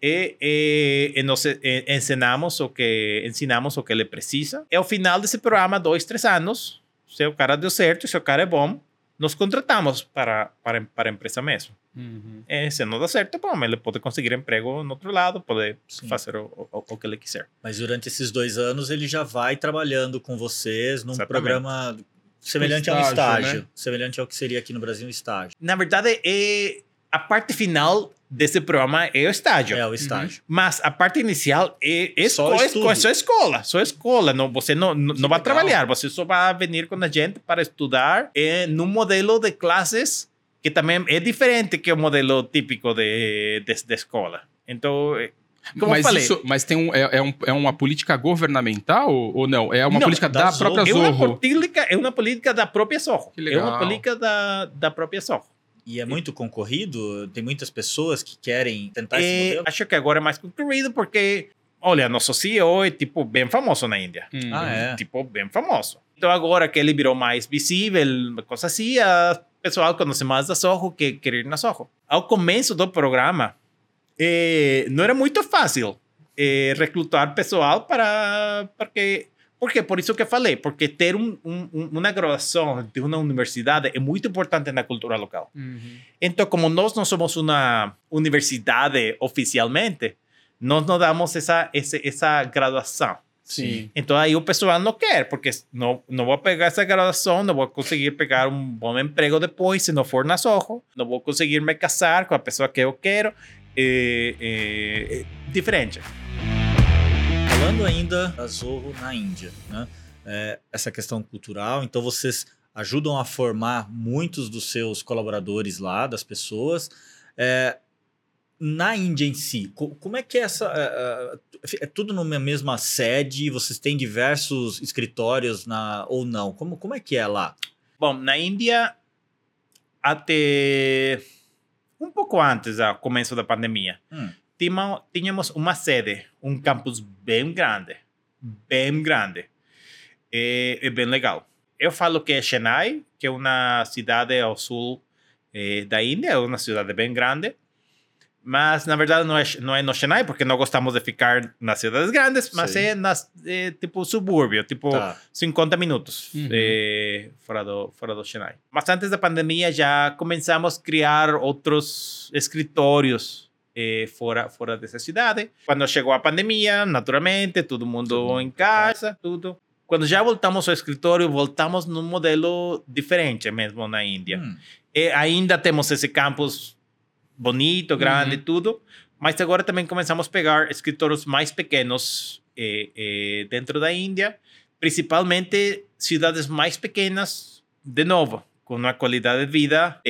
E, eh, e nos eh, ensinamos o que ensinamos o que ele precisa. E ao final desse programa, dois, três anos, se o cara deu certo, se o cara é bom, nos contratamos para para para a empresa mesmo. Uhum. E se não dá certo, bom, ele pode conseguir emprego no outro lado, pode Sim. fazer o, o, o que ele quiser. Mas durante esses dois anos ele já vai trabalhando com vocês num Exatamente. programa semelhante a um estágio, estágio. né? Semelhante ao que seria aqui no Brasil um estágio. Na verdade, é a parte final desse programa é o estágio. É o estágio. Mas a parte inicial é, é Só estudo. é só escola, só escola. Não, você não, não, não vai trabalhar, você só vai vir com a gente para estudar em um modelo de classes que também é diferente que o modelo típico de, de, de escola. Então, eh, como mas eu falei, isso, mas tem um, é, é, um, é uma política governamental ou não? É uma Não, política da da, própria é uma, Zorro. política, é uma política da própria Zorro. Que É uma política da, da própria Zorro. E é muito concorrido? Tem muitas pessoas que querem tentar esse Eh, modelo? acho que agora é mais concorrido porque, olha, nosso CEO é tipo bem famoso na Índia. Uhum. Ah, é? tipo bem famoso. Então agora que ele virou mais visível, coisa assim, o pessoal conhece mais da Soho que quer ir na Soho. Ao começo do programa, eh, não era muito fácil eh, recrutar pessoal para porque porque por isso que eu falei, porque ter um, um, um- uma graduação de uma universidade é muito importante na cultura local. Uhum. Então, como nós não somos uma universidade oficialmente, nós não damos essa, essa, essa graduação. Sim. Então aí o pessoal não quer, porque não, não vou pegar essa graduação, não vou conseguir pegar um bom emprego depois se não for na Soho, não vou conseguir me casar com a pessoa que eu quero. É, é- é diferente. Falando ainda da Zorro na Índia, né? É, essa questão cultural, então vocês ajudam a formar muitos dos seus colaboradores lá, das pessoas. É, na Índia em si, co- como é que é essa. É, é, é tudo numa mesma sede? Vocês têm diversos escritórios na, ou não? Como, como é que é lá? Bom, na Índia, até um pouco antes do começo da pandemia, Hum. Tínhamos, uma sede, um campus bem grande, bem grande. É, é bem legal. Eu falo que é Chennai, que é uma cidade ao sul eh, da Índia, é uma cidade bem grande. Mas, na verdade, não é, não é no Chennai, porque não gostamos de ficar nas cidades grandes, mas Sim. é nas, é, tipo subúrbio, tipo Tá. 50 minutos Uhum. eh, fora, do, fora do Chennai. Mas antes da pandemia já começamos a criar outros escritórios eh, fora, fora dessa cidade. Quando chegou a pandemia, naturalmente, todo mundo em casa, tudo. Quando já voltamos ao escritório, voltamos num modelo diferente mesmo na Índia. Hum. E ainda temos esse campus bonito, grande, Uhum. tudo. Mas agora também começamos a pegar escritórios mais pequenos eh, eh, dentro da Índia, principalmente cidades mais pequenas, de novo, com uma qualidade de vida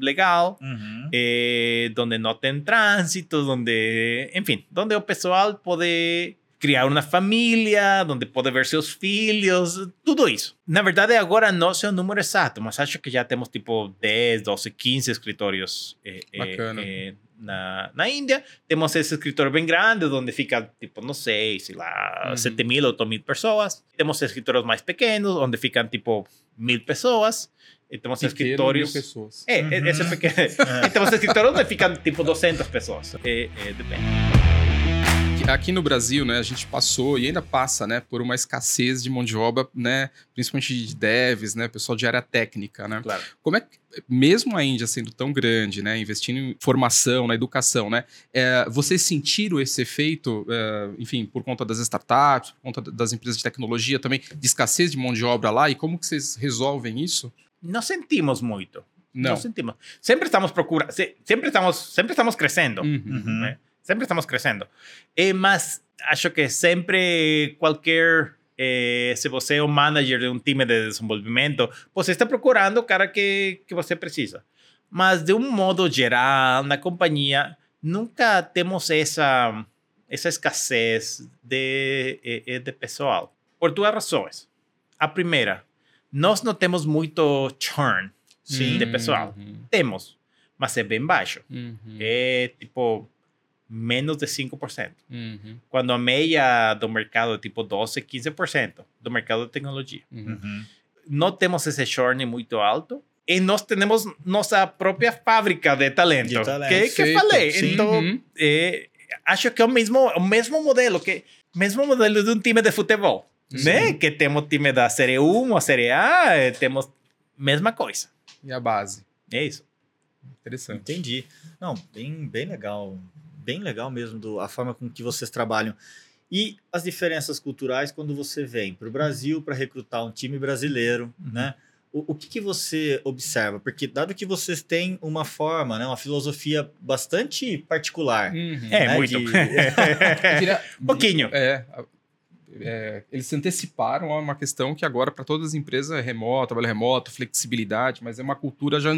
legal, Uhum. eh, onde não tem trânsito, onde, enfim, onde o pessoal pode criar uma família, onde pode ver seus filhos, tudo isso. Na verdade, agora não sei o número exato, mas acho que já temos tipo 10, 12, 15 escritórios eh, eh, Bacana. eh, na, na Índia. Temos esse escritório bem grande, onde fica, tipo, não sei, sei lá, Uhum. 7 mil, 8 mil pessoas. Temos escritórios mais pequenos, onde ficam, tipo, mil pessoas. E temos Pequeno, escritórios... mil pessoas. É, Uhum. esse é pequeno. E temos escritórios onde ficam, tipo, 200 pessoas. É, é, depende. Aqui no Brasil, né, a gente passou e ainda passa, né, por uma escassez de mão de obra, né, principalmente de devs, né, pessoal de área técnica, né? Claro. Como é que, mesmo a Índia sendo tão grande, né, investindo em formação, na educação, né, é, vocês sentiram esse efeito, é, enfim, por conta das startups, por conta das empresas de tecnologia também, de escassez de mão de obra lá? E como que vocês resolvem isso? Não sentimos muito. Não. Não sentimos. Sempre estamos procurando, se- sempre estamos, sempre estamos crescendo. Uhum. né? Sempre estamos crescendo. Eh, mas acho que sempre qualquer eh, se você é o manager de um time de desenvolvimento, você está procurando o cara que, que você precisa. Mas de um modo geral, na companhia, nunca temos essa, essa escassez de, eh, eh, de pessoal. Por duas razões. A primeira, nós não temos muito churn. Sim. de pessoal. Uhum. Temos, mas é bem baixo. Uhum. É tipo menos de 5%. Uhum. Quando a média do mercado é tipo 12, 15% do mercado de tecnologia. Uhum. Uhum. Não temos esse churn muito alto. E nós temos nossa própria fábrica de talento. De talento. Que, que falei. Sim. Então, Uhum. é, acho que é o mesmo, o mesmo modelo. que mesmo modelo de um time de futebol. Né? Que temos time da Série 1 ou Série A, eh, temos mesma coisa. E a base? É isso. Interessante. Entendi. Não, bem, bem legal. Bem legal mesmo do, a forma com que vocês trabalham. E as diferenças culturais quando você vem para o Brasil para recrutar um time brasileiro, né? O, o que, que você observa? Porque dado que vocês têm uma forma, né, uma filosofia bastante particular. Uhum. É, né, muito. de- Um pouquinho. É, é, eles se anteciparam a uma questão que agora para todas as empresas é remoto, trabalho remoto, flexibilidade, mas é uma cultura já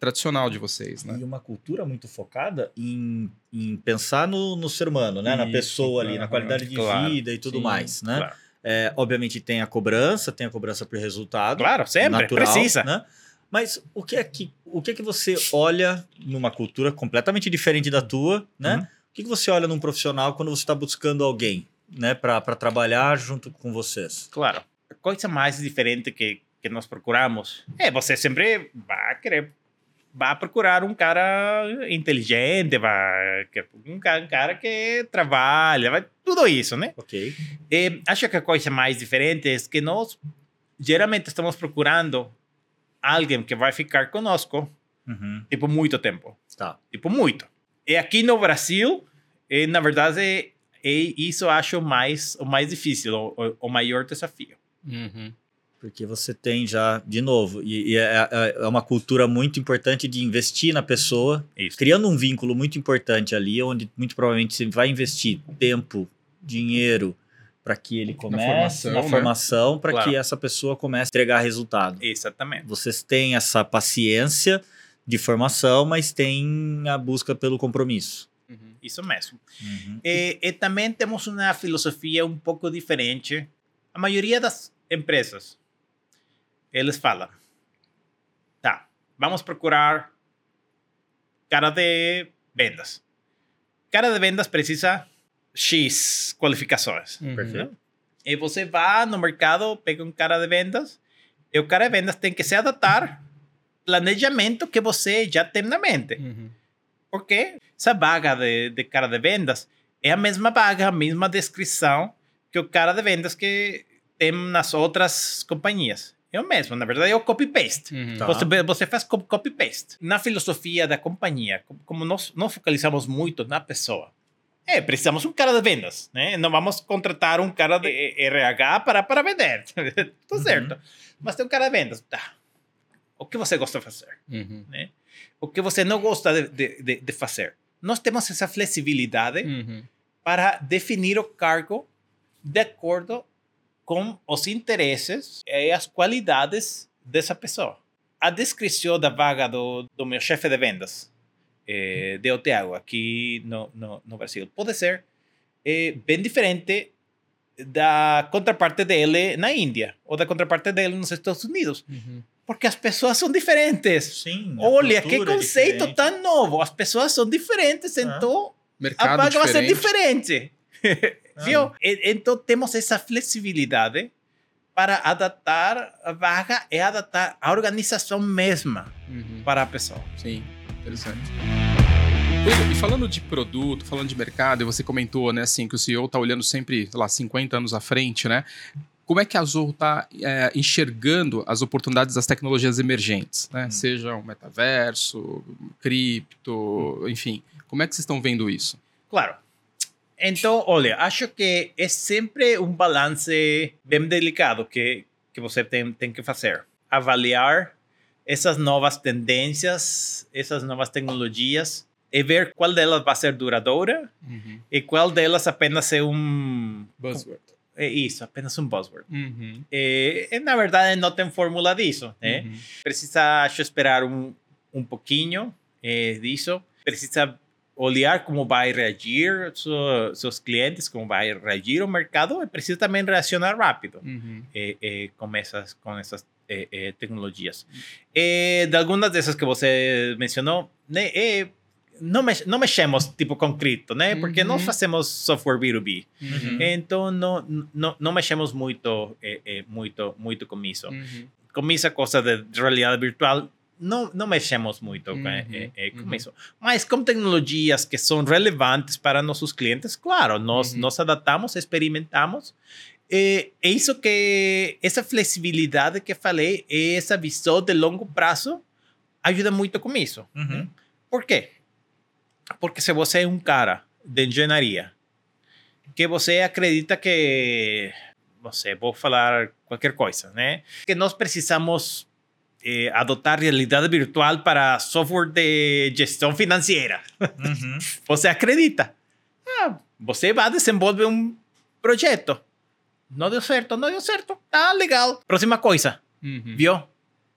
tradicional de vocês, né? E uma cultura muito focada em, em pensar no, no ser humano, né? na Isso, pessoa ali, na qualidade de claro. vida e tudo Sim, mais, né? Claro. É, obviamente tem a cobrança, tem a cobrança por resultado. Claro, sempre, natural, precisa. Né? Mas o que é que o que é que você olha numa cultura completamente diferente da tua, né? Uhum. O que, que você olha num profissional quando você está buscando alguém, né, para trabalhar junto com vocês? Claro. A coisa mais diferente que, que nós procuramos é você sempre vai querer vai procurar um cara inteligente, vai que- um cara, um cara que trabalha, vai tudo isso, né? Ok. E acho que a coisa mais diferente é que nós geralmente estamos procurando alguém que vai ficar conosco Uhum. tipo muito tempo. Tá. Tipo, muito. E aqui no Brasil, eh, na verdade, é, é isso eu acho mais, o mais difícil, o, o- o maior desafio. Uhum. Porque você tem já, de novo, e, e é, é- é uma cultura muito importante de investir na pessoa, Isso. criando um vínculo muito importante ali, onde muito provavelmente você vai investir tempo, dinheiro, para que ele comece formação, na né? formação, para Claro. que essa pessoa comece a entregar resultado. Exatamente. Vocês têm essa paciência de formação, mas tem a busca pelo compromisso. Uhum. Isso mesmo. Uhum. E, e também temos uma filosofia um pouco diferente. A maioria das empresas, eles falam, tá, vamos procurar cara de vendas. Cara de vendas precisa X qualificações. Uhum. Perfeito? E você vai no mercado, pega um cara de vendas, e o cara de vendas tem que se adaptar planejamento que você já tem na mente. Uhum. Porque essa vaga de, de cara de vendas é a mesma vaga, a mesma descrição que o cara de vendas que tem nas outras companhias. É o mesmo, na verdade é o copy-paste. Uhum. Tá. Você, você faz co- copy-paste. Na filosofia da companhia, como- nós não focalizamos muito na pessoa, é, precisamos um cara de vendas, né? Não vamos contratar um cara de RH para, para vender. Tá Uhum. certo. Mas tem um cara de vendas. Tá. O que você gosta de fazer? Uhum. O que você não gosta de, de, de, de fazer? Nós temos essa flexibilidade Uhum. para definir o cargo de acordo com os interesses e as qualidades dessa pessoa. A descrição da vaga do, do meu chefe de vendas, eh, de Oteago, aqui no, no, no Brasil, pode ser é bem diferente da contraparte dele na Índia ou da contraparte dele nos Estados Unidos. Uhum. Porque as pessoas são diferentes. Sim. a Olha, que é conceito diferente. tão novo. As pessoas são diferentes, Ah. então a Mercado vaga vai ser diferente. Viu? Então temos essa flexibilidade para adaptar a vaga e adaptar a organização mesma Uhum. para a pessoa. Sim, interessante. E falando de produto, falando de mercado, e você comentou, né, assim, que o CEO está olhando sempre, lá, 50 anos à frente, né? Como é que a Zorro está enxergando as oportunidades das tecnologias emergentes, né? Hum. Seja o metaverso, cripto, enfim. Como é que vocês estão vendo isso? Claro. Então, olha, acho que é sempre um balance bem delicado que, que você tem, tem que fazer. Avaliar essas novas tendências, essas novas tecnologias e ver qual delas vai ser duradoura e qual delas apenas é um... Buzzword. É isso, apenas um buzzword. Uhum. E, e, na verdade, não tem fórmula disso, né? Uhum. Precisa, acho, esperar um, um pouquinho eh, disso. Precisa olhar como vai reagir su- seus clientes, como vai reagir o mercado. E precisa também reacionar rápido Uhum. eh, eh, com essas, com essas eh, eh, tecnologias. Eh, de algumas dessas que você mencionou, né, eh, não, mex, não mexemos tipo com cripto, né? Porque nós Uhum. fazemos software B2B. Uhum. Então, não, não, não mexemos muito, muito, muito com isso. Uhum. Com essa coisa de realidade virtual, não, não mexemos muito com, Uhum, eh, eh, com uhum. isso. Mas com tecnologias que são relevantes para nossos clientes, claro, nós Uhum. nos adaptamos, experimentamos. E é isso que, essa flexibilidade que falei, essa visão de longo prazo, ajuda muito com isso. Uhum. Por quê? Porque se você é um cara de engenharia que você acredita que, não sei, vou falar qualquer coisa, né? Que nós precisamos eh, adotar realidade virtual para software de gestão financeira. Uhum. Você acredita? Ah, você vai desenvolver um projeto. Não deu certo, não deu certo. Tá legal. Próxima coisa. Uhum. Viu?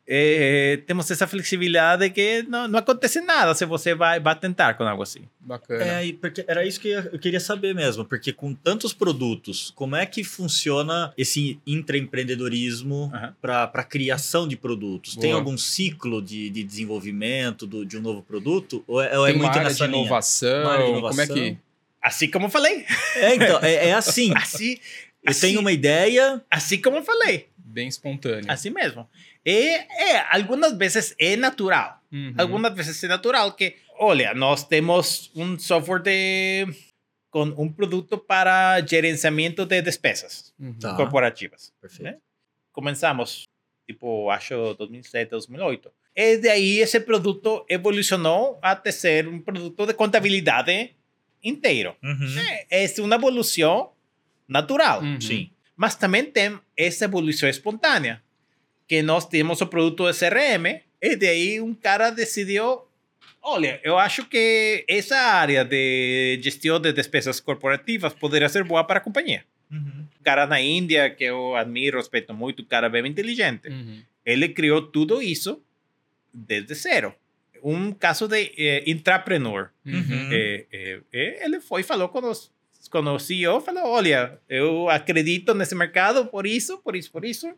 Eh, temos essa flexibilidade que não, não acontece nada se você vai, vai tentar com algo assim. Bacana. É, porque era isso que eu queria saber mesmo, porque com tantos produtos, como é que funciona esse intraempreendedorismo Aham. para a criação de produtos? Tem Boa. algum ciclo de, de desenvolvimento do- de um novo produto? Ou é, ou é Tem uma muito área nessa de linha? inovação, área de como é que... inovação. Assim como eu falei. É, então, é, é assim. Assim, Eu assim, tenho uma ideia. assim como eu falei. Bem espontâneo. Assim mesmo. E é, algumas vezes é natural. Uhum. Algumas vezes é natural que, olha, nós temos um software de com um produto para gerenciamento de despesas Uhum. Corporativas. Perfeito. Começamos, tipo, acho 2007, 2008. E daí esse produto evolucionou até ser um produto de contabilidade inteiro. Uhum. É, é uma evolução natural. Uhum. Sim. Mas também tem essa evolução espontânea, que nós temos o produto de CRM, e daí um cara decidiu, olha, eu acho que essa área de gestão de despesas corporativas poderia ser boa para a companhia. Uhum. Cara na Índia, que eu admiro, respeito muito, cara bem inteligente. Uhum. Ele criou tudo isso desde zero. Um caso de eh, intrapreneur. Uhum. É, é, ele foi e falou com CEO, falou, olha, eu acredito nesse mercado por isso, por isso, por isso.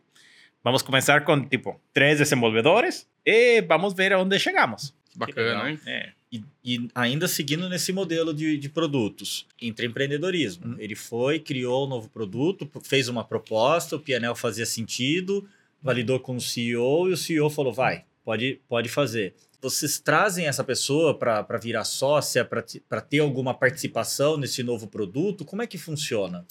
Vamos começar com, tipo, três desenvolvedores e vamos ver aonde chegamos. Bacana, hein? É. E, e ainda seguindo nesse modelo de, de produtos, intraempreendedorismo. Uhum. Ele foi, criou um novo produto, fez uma proposta, o PNL fazia sentido, validou com o CEO e o CEO falou: vai, pode, pode fazer. Vocês trazem essa pessoa para virar sócia, para ter alguma participação nesse novo produto? Como é que funciona?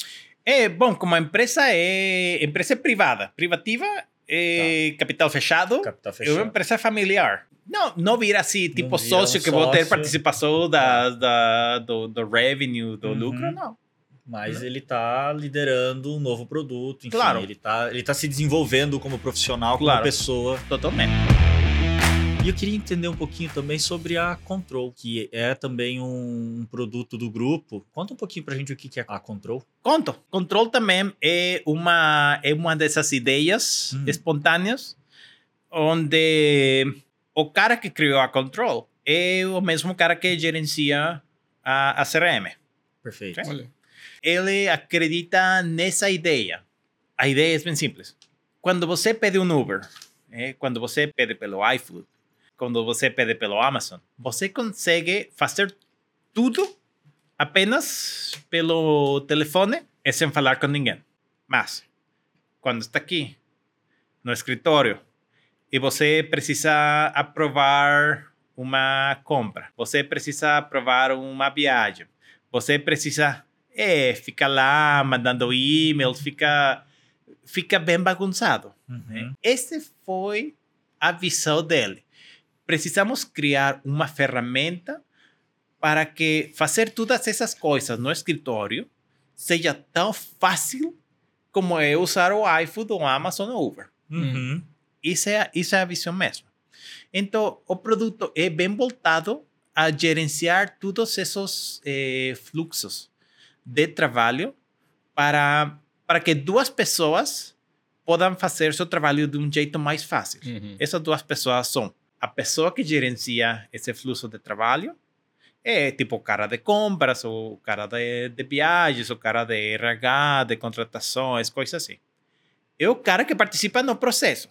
É, bom, como a empresa é empresa privada, privativa, é capital fechado, Capital é uma fechado. empresa familiar. Não, não vira assim, tipo sócio um que vou ter sócio. participação da, da, do, do revenue, do Uhum. lucro, não. Mas ele está liderando um novo produto, enfim, Claro. ele está ele tá se desenvolvendo como profissional, como Claro. pessoa. Totalmente. E eu queria entender um pouquinho também sobre a Control, que é também um produto do grupo. Conta um pouquinho pra gente o que é a Control. Conto. Control também é uma, é uma dessas ideias Uhum. espontâneas onde o cara que criou a Control é o mesmo cara que gerencia a, a CRM. Perfeito. Sim. Ele acredita nessa ideia. A ideia é bem simples. Quando você pede um Uber, é, quando você pede pelo iFood, quando você pede pelo Amazon, você consegue fazer tudo apenas pelo telefone e sem falar com ninguém. Mas, quando está aqui, no escritório, e você precisa aprovar uma compra, você precisa aprovar uma viagem, você precisa é, ficar lá mandando e-mails, fica, fica bem bagunçado. Uhum. Esse foi a visão dele. Precisamos criar uma ferramenta para que fazer todas essas coisas no escritório seja tão fácil como é usar o iFood, o Amazon ou Uber. Uhum. Isso é, isso é a visão mesmo. Então, o produto é bem voltado a gerenciar todos esses eh, fluxos de trabalho para, para que duas pessoas possam fazer seu trabalho de um jeito mais fácil. Uhum. Essas duas pessoas são a pessoa que gerencia esse fluxo de trabalho, é tipo o cara de compras, ou o cara de, de viagens, o cara de RH, de contratações, coisas assim. É o cara que participa no processo.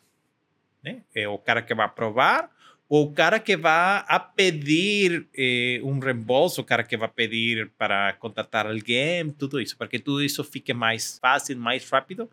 Né? É o cara que vai aprovar, ou o cara que vai a pedir eh, um reembolso, o cara que vai pedir para contratar alguém, tudo isso, para que tudo isso fique mais fácil, mais rápido,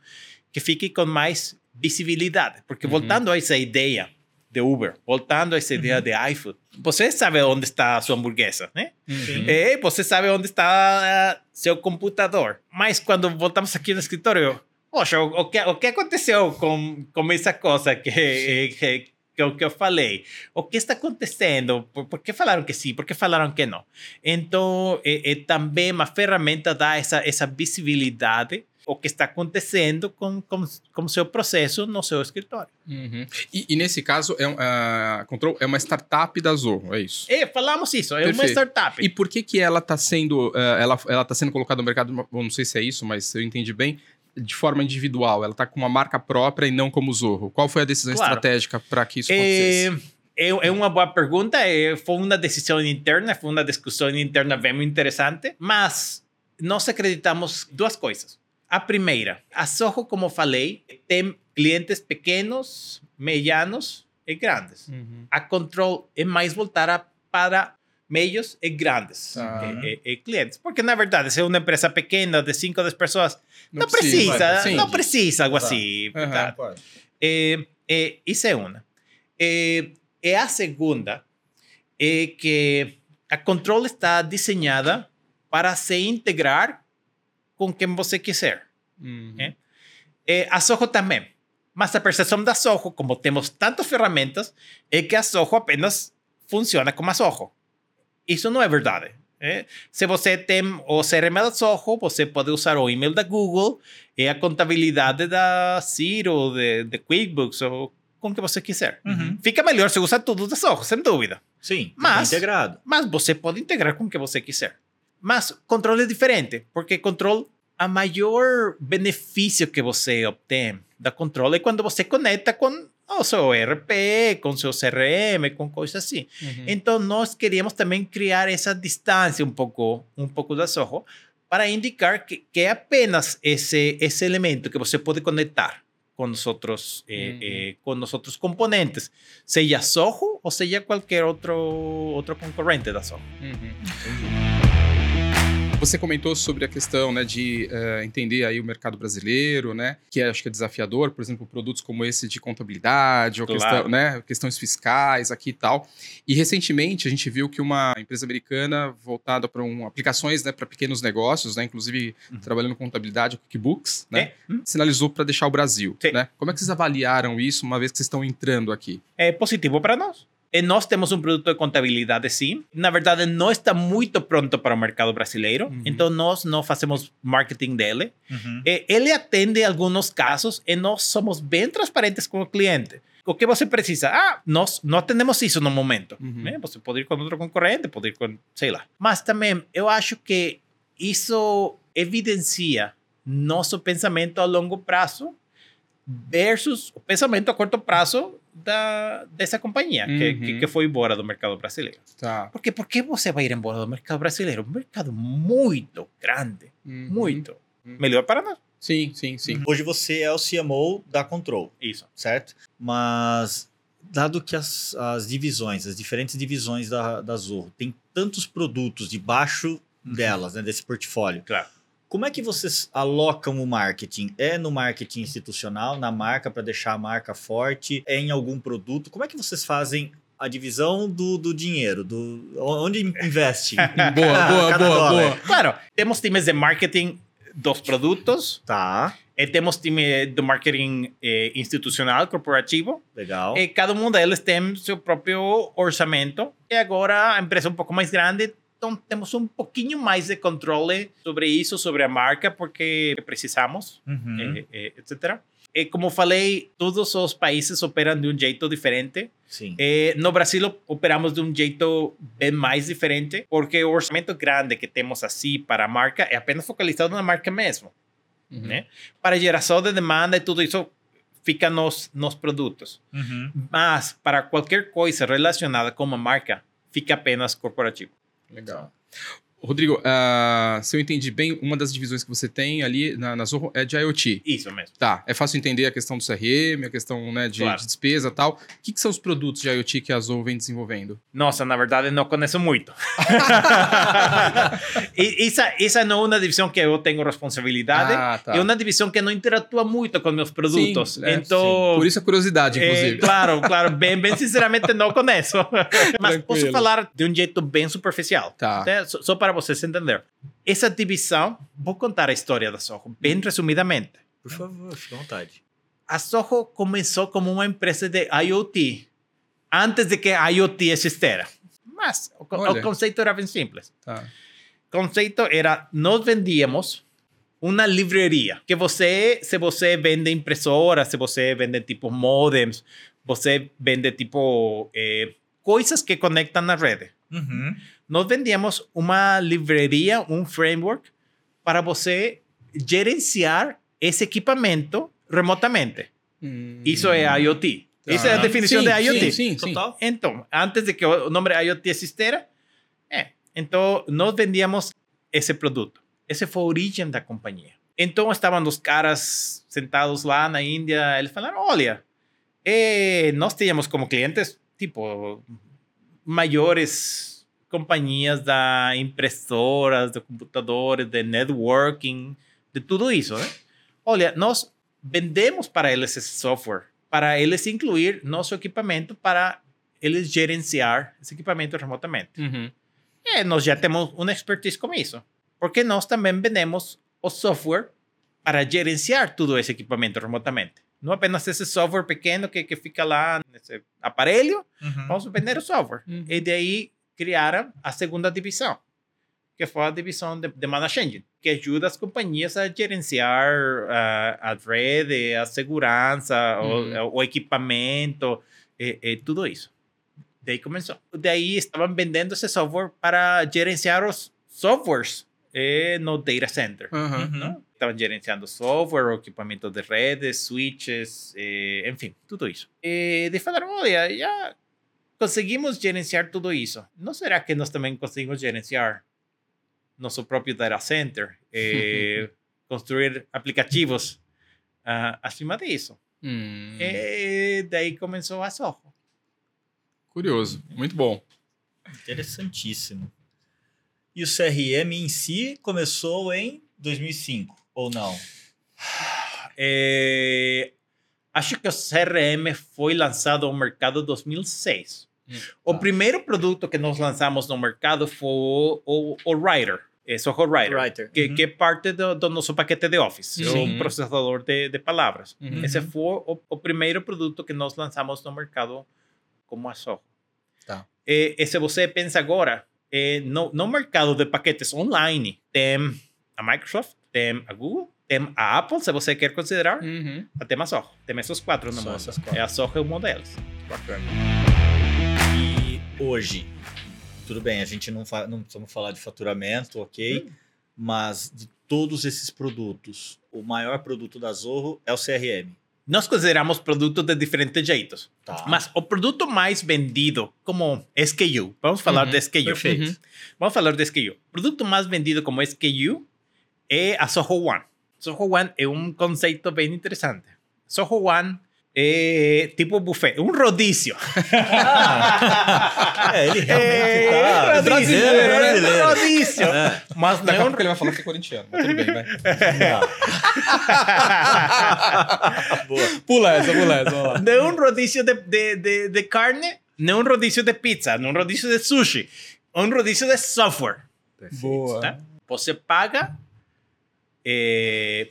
que fique com mais visibilidade. Porque Uhum. voltando a essa ideia de Uber, voltando a essa ideia de iFood, você sabe onde está a sua hamburguesa, né? Uhum. É, você sabe onde está ah, seu computador. Mas quando voltamos aqui no escritório, poxa, o, o que, o que aconteceu com, com essa coisa que, eh, que, que, eu- que eu falei? O que está acontecendo? Por, por que falaram que sim? Por que falaram que não? Então, é, é também uma ferramenta dá essa, essa visibilidade o que está acontecendo com, com, com seu processo no seu escritório. Uhum. E, e nesse caso, é, a Control é uma startup da Zorro, é isso? E falamos isso, é uma Perfeito. startup. E por que que ela está sendo, eh, ela, ela tá sendo colocada no mercado, não sei se é isso, mas eu entendi bem, de forma individual. Ela está com uma marca própria e não como Zorro. Qual foi a decisão Claro. estratégica para que isso acontecesse? É, é, é uma boa pergunta. é, foi uma decisão interna, foi uma discussão interna bem interessante, mas nós acreditamos duas coisas. A primeira, a Soho, como falei, tem clientes pequenos, medianos e grandes. Uhum. A Control é mais voltada para meios e grandes Ah. eh, eh, eh, clientes. Porque, na verdade, se é uma empresa pequena de 5 10 pessoas, não, precisa, sim. não precisa algo. Aham. tá? É, é, isso é uma. É a segunda é que a Control está desenhada para se integrar com quem você quiser. Uhum. É. É, a Soho também. Mas a percepção da Soho, como temos tantas ferramentas, é que a Soho apenas funciona como a Soho. Isso não é verdade. é. Se você tem o CRM da Soho, você pode usar o e-mail da Google e a contabilidade da Ciro, de, de QuickBooks, ou com o que você quiser. Uhum. Fica melhor se usa tudo da Soho, sem dúvida. Sim, Mas- integrado. Mas você pode integrar com o que você quiser. Mas controle é diferente, porque controle, a maior benefício que você obtém da controle é quando você conecta com o seu ERP, com seu CRM, com coisas assim. Uhum. Então, nós queríamos também criar essa distância um pouco, um pouco da Soho para indicar que, que é apenas esse, esse elemento que você pode conectar com os outros, eh, Uhum. eh, com os outros componentes, seja Soho ou seja qualquer outro, outro concorrente da Soho. Uhum. Você comentou sobre a questão né, de eh, entender aí o mercado brasileiro, né? Que é, acho que é desafiador, por exemplo, produtos como esse de contabilidade, ou Claro. questão, né, questões fiscais aqui e tal. E recentemente a gente viu que uma empresa americana voltada para um, aplicações né, para pequenos negócios, né, inclusive Uhum. trabalhando com contabilidade, QuickBooks, né? É, hum, Sinalizou para deixar o Brasil. Sim. Né? Como é que vocês avaliaram isso uma vez que vocês estão entrando aqui? é positivo para nós. Nós temos um produto de contabilidade, sim. Na verdade, não está muito pronto para o mercado brasileiro, Uhum. então nós não fazemos marketing dele. Uhum. Eh, Ele atende alguns casos e nós somos bem transparentes com o cliente. O que você precisa? Ah, nós não atendemos isso no momento. Uhum. né? Você pode ir com outro concorrente, pode ir com, sei lá. Mas também, eu acho que isso evidencia nosso pensamento a longo prazo versus o pensamento a curto prazo da, dessa companhia que, que, Uhum. que foi embora do mercado brasileiro. Tá. Porque por que você vai ir embora do mercado brasileiro? Um mercado muito grande, Uhum. muito. Uhum. Melhor para nós. Sim, sim, sim. Hoje você é o CMO da Control, Isso. certo? Mas, dado que as, as divisões, as diferentes divisões da, da Zorro, tem tantos produtos debaixo delas, né, desse portfólio, Claro. Como é que vocês alocam o marketing? É no marketing institucional, na marca, para deixar a marca forte? É em algum produto? Como é que vocês fazem a divisão do, do dinheiro? Do, onde investe? Boa, boa, Cada boa, dólar. boa. Claro, temos times de marketing dos produtos, Tá, e temos time de marketing eh, institucional, corporativo, legal. e cada um deles tem seu próprio orçamento. E agora a empresa é um pouco mais grande, então temos um pouquinho mais de controle sobre isso, sobre a marca, porque precisamos. Uhum. eh, eh, etc. Como falei, todos os países operam de um jeito diferente. Sim. Eh, no Brasil op- operamos de um jeito bem mais diferente, porque o orçamento grande que temos assim para a marca é apenas focalizado na marca mesmo. Uhum. Né? Para geração de demanda e tudo isso fica nos, nos produtos. Uhum. Mas para qualquer coisa relacionada com uma marca, fica apenas corporativo. Legal. Rodrigo, ah, se eu entendi bem, uma das divisões que você tem ali na, na Zorro é de IoT. Isso mesmo. Tá, é fácil entender a questão do CRM, a questão né, de, Claro. de despesa e tal. O que, que são os produtos de IoT que a Zorro vem desenvolvendo? Nossa, na verdade, não conheço muito. Essa, essa não é uma divisão que eu tenho responsabilidade. Ah, tá. É uma divisão que não interatua muito com meus produtos. Sim, é, então, Por isso a curiosidade, É, inclusive. claro, claro. Bem, bem sinceramente, não conheço. Mas Tranquilo. posso falar de um jeito bem superficial. Tá. né? Só, só para vocês entenderem. Essa divisão, vou contar a história da Soho, bem resumidamente. Por favor, fique à vontade. A Soho começou como uma empresa de IoT, antes de que a IoT existiera. Mas o, o conceito era bem simples. Tá. O conceito era, nós vendíamos uma livraria, que você, se você vende impressoras, se você vende tipo modems, você vende tipo eh, coisas que conectam na rede. Uhum. Nós vendíamos uma livraria, um framework, para você gerenciar esse equipamento remotamente. Hum. Isso é IoT. Tá. Essa é a definição Sim, de IoT. Sim, sim. Total. Então, antes de que o nome IoT existiera, é. Então, nós vendíamos esse produto. Essa foi a origem da companhia. Então, estavam os caras sentados lá na Índia, eles falaram, olha, eh, nós tínhamos como clientes, tipo, maiores companhias da impressoras, de computadores, de networking, de tudo isso, né? Olha, nós vendemos para eles esse software, para eles incluir nosso equipamento para eles gerenciar esse equipamento remotamente. Uhum. E nós já temos uma expertise com isso, porque nós também vendemos o software para gerenciar todo esse equipamento remotamente. Não apenas esse software pequeno que, que fica lá nesse aparelho, Uhum. vamos vender o software. Uhum. E daí criaram a segunda divisão, que foi a divisão de, de Engine, que ajuda as companhias a gerenciar ah, a rede, a segurança, Uhum. o, o equipamento, e, e tudo isso. Daí começou. Daí estavam vendendo esse software para gerenciar os softwares eh, no data center. Aham. Uhum. Não? Estavam gerenciando software, equipamento de redes, switches, eh, enfim, tudo isso. E daí falaram, olha, já conseguimos gerenciar tudo isso. Não será que nós também conseguimos gerenciar nosso próprio data center? eh, construir aplicativos ah, acima disso? Hum. E daí começou a Soho. Curioso. Muito bom. Interessantíssimo. E o CRM em si começou em 2005, ou não? Eh, acho que o CRM foi lançado ao mercado em 2006. O primeiro produto que nós lançamos no mercado foi o, o Writer, é Soho Writer, Writer. que, Uhum. que é parte do, do nosso paquete de Office, Sim. um processador de, de palavras. Uhum. Esse foi o, o primeiro produto que nós lançamos no mercado como a Soho. Tá. E, e se você pensa agora, eh, no, no mercado de paquetes online, tem a Microsoft, tem a Google, tem a Apple, se você quer considerar, Uhum. até a Soho. Tem esses quatro no Só essas quatro. É a Soho e. Bacana. Hoje, tudo bem, a gente não, fa não precisamos falar de faturamento, ok? Mas de todos esses produtos, o maior produto da Zorro é o CRM. nós consideramos produtos de diferentes jeitos. Tá. Mas o produto mais vendido como SKU, vamos falar Uhum, de SKU. perfeito. Uhum. Vamos falar de SKU. O produto mais vendido como SKU é a Soho One. Soho One é um conceito bem interessante. Soho One é tipo buffet, tá. brasileiro, brasileiro, é brasileiro. rodízio. É. Mas não Daqui é a pouco ele vai falar que é corintiano, mas tudo bem, vai. Boa. Pula essa, pula essa, vamos lá. não é um rodízio de, de, de, de carne, não um rodízio de pizza, não um rodízio de sushi, um rodízio de software. Boa. tá? Você paga eh,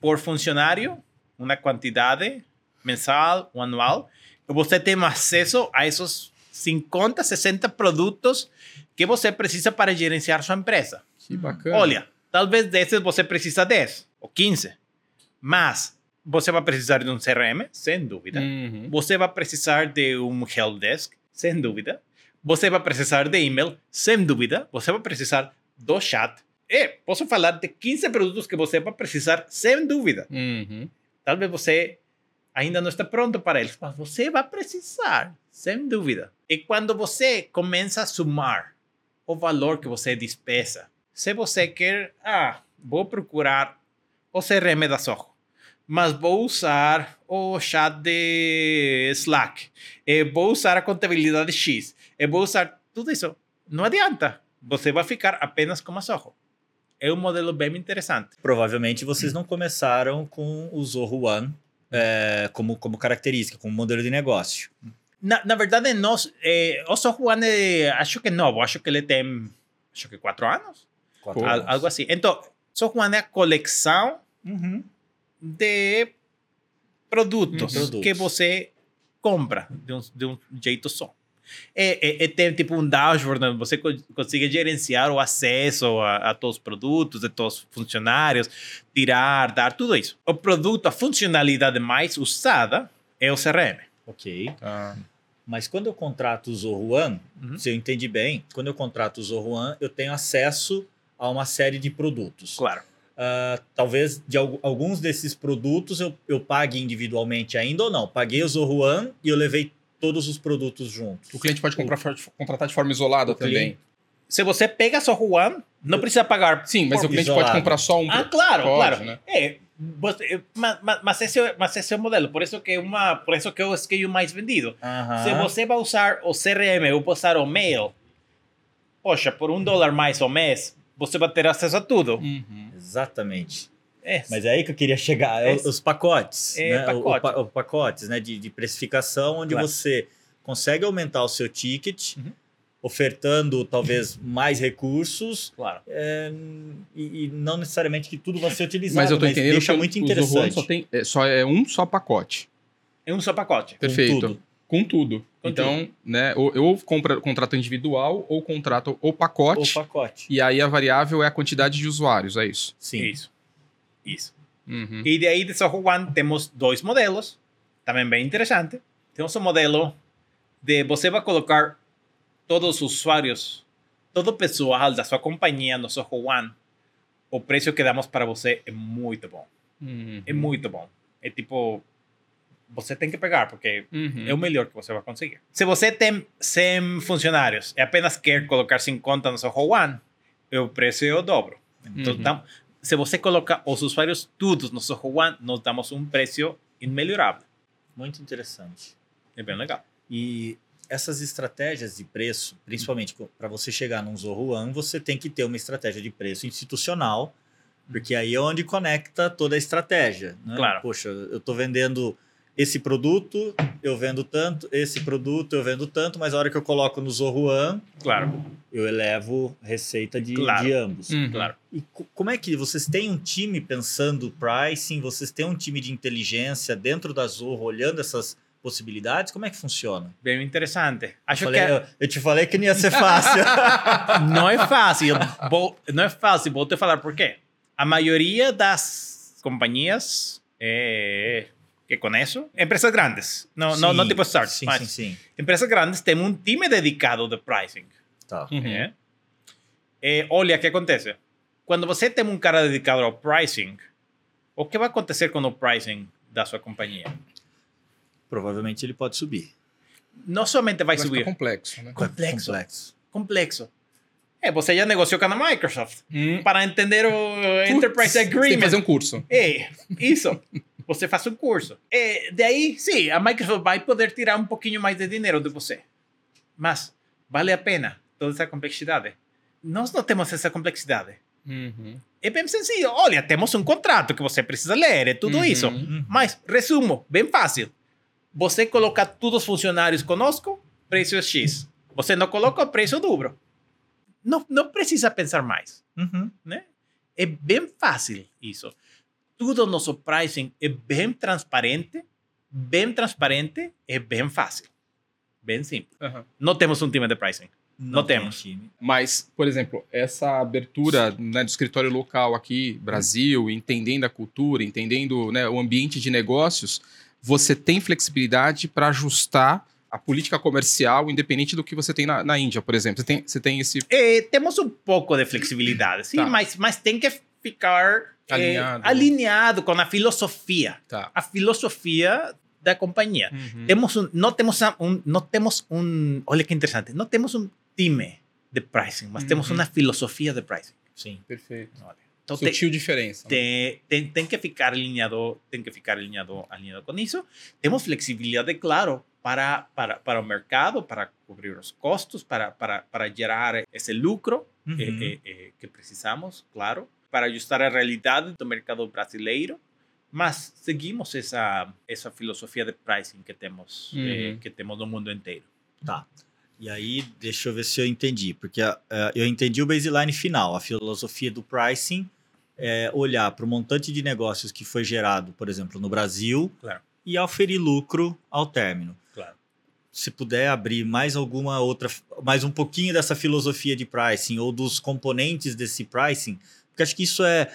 por funcionário uma quantidade mensal ou anual você tem acesso a esses 50, 60 produtos que você precisa para gerenciar sua empresa. Que bacana. Olha, talvez desses você precisa 10 ou 15, mas você vai precisar de um CRM, sem dúvida. Uhum. Você vai precisar de um help desk, sem dúvida. Você vai precisar de e-mail, sem dúvida. Você vai precisar do chat. E posso falar de 15 produtos que você vai precisar, sem dúvida. Uhum. Talvez você ainda não está pronto para eles, mas você vai precisar, sem dúvida. E quando você começa a somar o valor que você despesa, se você quer, ah, vou procurar o CRM da Soho, mas vou usar o chat de Slack, vou usar a contabilidade X, vou usar tudo isso, não adianta. Você vai ficar apenas com a Soho. É um modelo bem interessante. Provavelmente vocês não começaram com o Zorro One é, como, como característica, como modelo de negócio. Na, na verdade, nós, eh, o Soho One, eh, acho que novo, acho que ele tem, acho que quatro anos, Pô. al- algo assim. Então, Soho One é a coleção Uhum. de produtos, Hum, produtos. que você compra de um, de um jeito só. É, é, é tem tipo um dashboard onde você co- consegue gerenciar o acesso a, a todos os produtos, de todos os funcionários, tirar, dar, tudo isso. O produto, a funcionalidade mais usada é o CRM. Ok. Tá. Mas quando eu contrato o Zorro One, Uhum. se eu entendi bem, quando eu contrato o Zorro One, eu tenho acesso a uma série de produtos. Claro. Ah, talvez de al- alguns desses produtos eu, eu pague individualmente ainda ou não. Paguei o Zorro One e eu levei todos os produtos juntos. O cliente pode comprar, contratar de forma isolada também. cliente- Se você pega só o One, não precisa pagar. Sim, mas Por- o cliente isolado. pode comprar só um. Ah, claro, Pode, claro. né? É, você- mas, mas, esse, é- mas esse é o modelo. Por isso que é uma, por isso que é o SKU mais vendido. Aham. Se você vai usar o CRM ou usar o mail, poxa, por um dólar mais ao mês, você vai ter acesso a tudo. Uhum. Exatamente. É, Mas é aí que eu queria chegar, é Esse- os pacotes, É, né? O- o pacote. pa- o pacotes né? de, de precificação, onde Claro. você consegue aumentar o seu ticket, Uhum. ofertando talvez mais recursos, claro. é, e, e não necessariamente que tudo vai ser utilizado, Mas eu tô entendendo deixa que muito o interessante. só, tem, é, só é um só pacote. É um só pacote. com Perfeito. tudo. Com tudo. Com então, né, ou eu compra, contrato individual ou contrato o pacote. O pacote. E aí a variável é a quantidade de usuários, é isso. Sim. Isso. Isso. Uhum. E de aí de Soho One temos dois modelos, também bem interessante. Temos um modelo de você vai colocar todos os usuários, todo o pessoal da sua companhia no Soho One. O preço que damos para você é muito bom. Uhum. É muito bom. É tipo, você tem que pegar, porque Uhum. é o melhor que você vai conseguir. Se você tem 100 funcionários e apenas quer colocar 50 no Soho One, o preço é o dobro. Então, Uhum. Se você coloca os usuários todos no Soho One, nós damos um preço imelhorável. Muito interessante. É bem legal. E essas estratégias de preço, principalmente para você chegar num Zorro One, você tem que ter uma estratégia de preço institucional, porque aí é onde conecta toda a estratégia. né? Claro. Poxa, eu estou vendendo esse produto, eu vendo tanto, esse produto eu vendo tanto, mas a hora que eu coloco no Zorro One, Claro, eu elevo receita de, Claro. de ambos. Uhum. claro. E co- como é que vocês têm um time pensando pricing, vocês têm um time de inteligência dentro da Zorro olhando essas possibilidades? Como é que funciona? Bem interessante. Acho Falei- que eu, eu te falei que não ia ser fácil. não é fácil. Vou- não é fácil. Vou te falar por quê. A maioria das companhias eh, que conheço, empresas grandes, não, não, não Sim, tipo start, Sim, mas sim, sim. empresas grandes têm um time dedicado de pricing. Tá. Uhum. É. É, olha, o que acontece? Quando você tem um cara dedicado ao pricing, o que vai acontecer com o pricing da sua companhia. Provavelmente ele pode subir. Não somente vai, Vai subir, complexo, né? Complexo. Complexo. complexo. É, você já negociou com a Microsoft Hum. para entender o Enterprise Putz, Você tem que Agreement. fazer um curso. É, isso. Você faz um curso. É, daí, sim, a Microsoft vai poder tirar um pouquinho mais de dinheiro de você. Mas vale a pena toda essa complexidade? Nós não temos essa complexidade. Uhum. É bem sencillo. Olha, temos um contrato que você precisa ler, é tudo Uhum. isso. Mas, resumo, bem fácil. Você coloca todos os funcionários conosco, preço é X. Você não coloca preço dobro. Não, não precisa pensar mais. Uhum. né? É bem fácil isso. Tudo nosso pricing é bem transparente, bem transparente, é bem fácil. Bem simples. Aham. Não temos um time de pricing. Não tem temos. time. Mas, por exemplo, essa abertura né, do escritório local aqui, Brasil, entendendo a cultura, entendendo né, o ambiente de negócios, você tem flexibilidade para ajustar a política comercial, independente do que você tem na, na Índia, por exemplo. Você tem, você tem esse. É, temos um pouco de flexibilidade, sim, Tá. mas, mas tem que ficar é, Alinhado. alinhado com a filosofia. Tá. A filosofia da companhia. Uhum. Temos um, não temos um, não temos um, olha que interessante, não temos um time de pricing, mas temos Uhum. uma filosofia de pricing. Sim. Perfeito. Olha. Então, tem- Sutil diferença. né? tem, tem, tem que ficar alinhado, tem que ficar alinhado, alinhado com isso. Temos flexibilidade, claro, para, para, para o mercado, para cobrir os custos, para, para, para gerar esse lucro Uhum. eh, eh, eh, que precisamos, claro, para ajustar a realidade do mercado brasileiro. Mas seguimos essa, essa filosofia de pricing que temos, eh, Uhum. que temos no mundo inteiro. Tá. E aí, deixa eu ver se eu entendi. Porque ah, eu entendi o baseline final. A filosofia do pricing é olhar para o montante de negócios que foi gerado, por exemplo, no Brasil Claro. e oferir lucro ao término. Claro. Se puder abrir mais alguma outra, mais um pouquinho dessa filosofia de pricing ou dos componentes desse pricing, porque acho que isso é.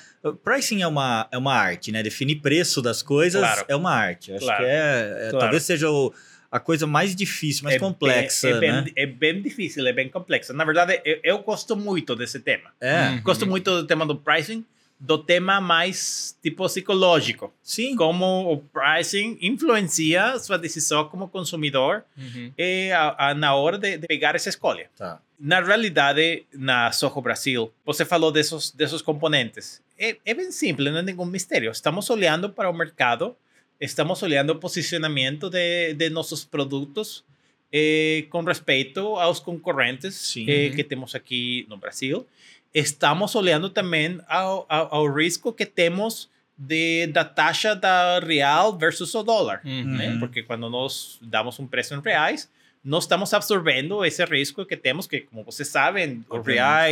Pricing é uma, é uma arte, né? Definir preço das coisas Claro. é uma arte. Acho Claro. que é, é- Claro. talvez seja o- a coisa mais difícil, mais É complexa, bem- é, né? bem, é bem difícil, é bem complexo. Na verdade, eu, eu gosto muito desse tema. É, Uhum. Gosto muito do tema do pricing, do tema mais tipo psicológico. sim. Como o pricing influencia sua decisão como consumidor Uhum. eh, a- a- na hora de, de pegar essa escolha. Tá. Na realidade, na Soho Brasil, você falou desses, desses componentes. É, é bem simples, não é nenhum mistério. Estamos olhando para o mercado, estamos olhando o posicionamento de, de nossos produtos eh, com respeito aos concorrentes eh, que temos aqui no Brasil. Estamos olhando também ao, ao, ao risco que temos de, da taxa da real versus o dólar Uhum. né? Uhum. Porque quando nós damos um preço em reais, nós estamos absorvendo esse risco que temos, que como vocês sabem, o real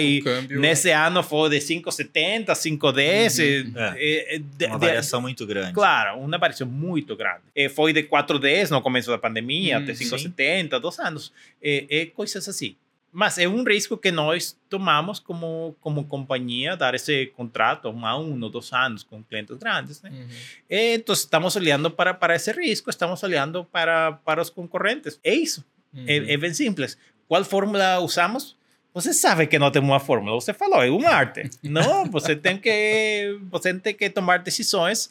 nesse ano foi de 5,70, 5,10. Uhum. eh, eh, de- Uma de- variação muito grande. Claro, uma variação muito grande. Eh, foi de 4,10 no começo da pandemia, Hum, até sim. 5,70, dois anos. É, é coisas assim. Mas é um risco que nós tomamos como, como companhia, dar esse contrato a um ou dois anos com clientes grandes, né? Uhum. Então, estamos olhando para, para esse risco, estamos olhando para, para os concorrentes. É isso, Uhum. é, é bem simples. Qual fórmula usamos? Você sabe que não tem uma fórmula, você falou, é uma arte. Não, você tem que, você tem que tomar decisões,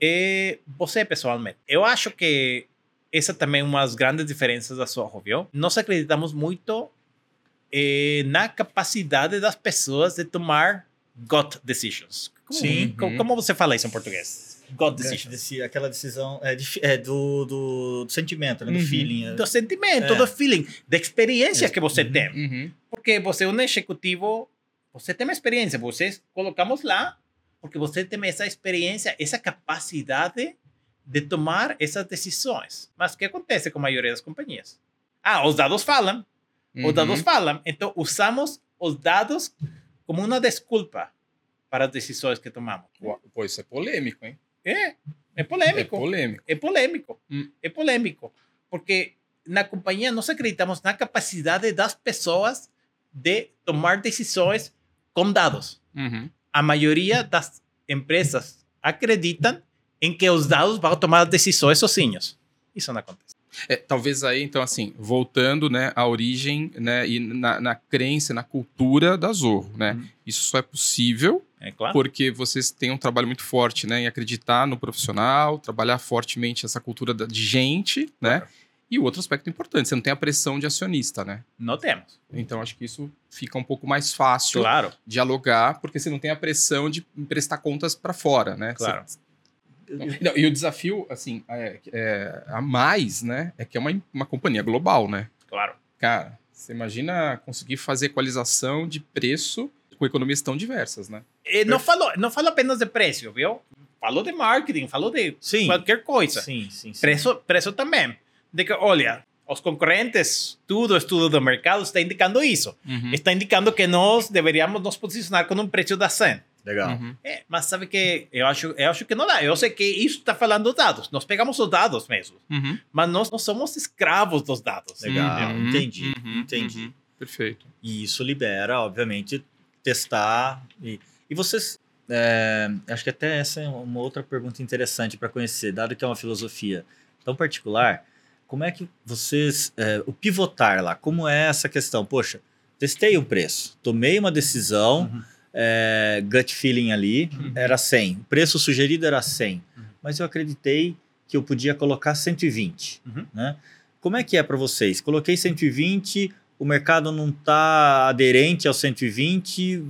eh, você pessoalmente. Eu acho que essa também é uma das grandes diferenças da Soho, viu? Nós acreditamos muito na capacidade das pessoas de tomar gut decisions. Como, Sim. Como, como você fala isso em português? Gut decisions. Desse- aquela decisão é, de- é do, do, do sentimento, né? do Uhum. feeling. é. Do sentimento, É. do feeling, da experiência que você Uhum. tem. Uhum. Porque você é um executivo, você tem uma experiência, vocês colocamos lá porque você tem essa experiência, essa capacidade de tomar essas decisões. Mas o que acontece com a maioria das companhias? Ah, os dados falam, Uhum. os dados falam, então usamos os dados como uma desculpa para as decisões que tomamos. Uau, Pô, isso é polêmico, hein? É, é É polêmico. polêmico. É polêmico. Hum. É polêmico. Porque na companhia nós acreditamos na capacidade das pessoas de tomar decisões com dados. Uhum. A maioria das empresas acreditam em que os dados vão tomar decisões sozinhos. Isso não acontece. É, talvez aí, então, assim, voltando né, à origem né, e na, na crença, na cultura da Zorro, né? Uhum. Isso só é possível É claro. porque vocês têm um trabalho muito forte né, em acreditar no profissional, trabalhar fortemente essa cultura da- de gente, né? Claro. E outro aspecto importante, você não tem a pressão de acionista, né? Não temos. Então, acho que isso fica um pouco mais fácil Claro. dialogar, porque você não tem a pressão de prestar contas para fora, né? Claro. Você- Não, e o desafio, assim, é, é, a mais, né? É que é uma, uma companhia global, né? Claro. Cara, você imagina conseguir fazer equalização de preço com economias tão diversas, né? E não falou, não falou apenas de preço, viu? Falou de marketing, falou de Sim. qualquer coisa. Sim, sim, sim. Preço, preço também. De que, olha, os concorrentes, tudo estudo do mercado está indicando isso. Uhum. Está indicando que nós deveríamos nos posicionar com um preço da 100. Legal. Uhum. É, mas sabe que eu acho, eu acho que não dá. Eu sei que isso está falando dos dados. Nós pegamos os dados mesmo. Uhum. Mas nós não somos escravos dos dados. Legal. Uhum. entendi, Uhum. entendi. Uhum. Perfeito. E isso libera, obviamente, testar. E, e vocês. é, acho que até essa é uma outra pergunta interessante para conhecer, dado que é uma filosofia tão particular. Como é que vocês. é, o pivotar lá, como é essa questão? Poxa, testei o preço, tomei uma decisão, Uhum. É, gut feeling ali, era 100. O preço sugerido era 100. Uhum. Mas eu acreditei que eu podia colocar 120. Uhum. Né? Como é que é para vocês? Coloquei 120, o mercado não está aderente ao 120,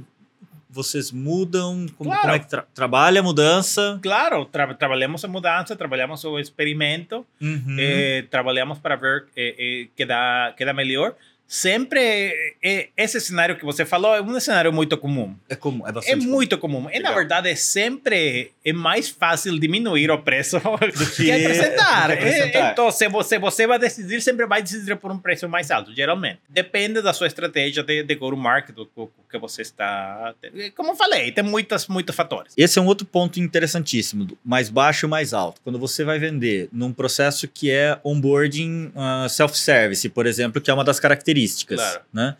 vocês mudam? Como, Claro. como é que tra trabalha a mudança? Claro, tra trabalhamos a mudança, trabalhamos o experimento, Uhum. eh, trabalhamos para ver eh, eh, que, dá, que dá melhor. Sempre, eh, esse cenário que você falou é um cenário muito comum. É comum, é É bastante muito comum. E, na verdade, sempre é mais fácil diminuir o preço do que, que- acrescentar. É, Então, se você, você vai decidir, sempre vai decidir por um preço mais alto, geralmente. Depende da sua estratégia de, de go-to-market, do do que você está... Como eu falei, tem muitas, muitos fatores. Esse é um outro ponto interessantíssimo, mais baixo e mais alto. Quando você vai vender num processo que é onboarding ah, self-service, por exemplo, que é uma das características, Claro. né?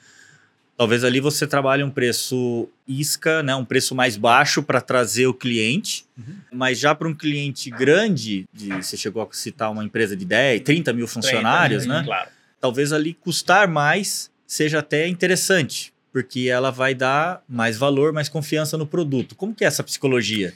Talvez ali você trabalhe um preço isca, né? um preço mais baixo para trazer o cliente, Uhum. mas já para um cliente grande, de, você chegou a citar uma empresa de 10, 30 mil funcionários, 30, né? Claro. talvez ali custar mais seja até interessante, porque ela vai dar mais valor, mais confiança no produto. Como que é essa psicologia?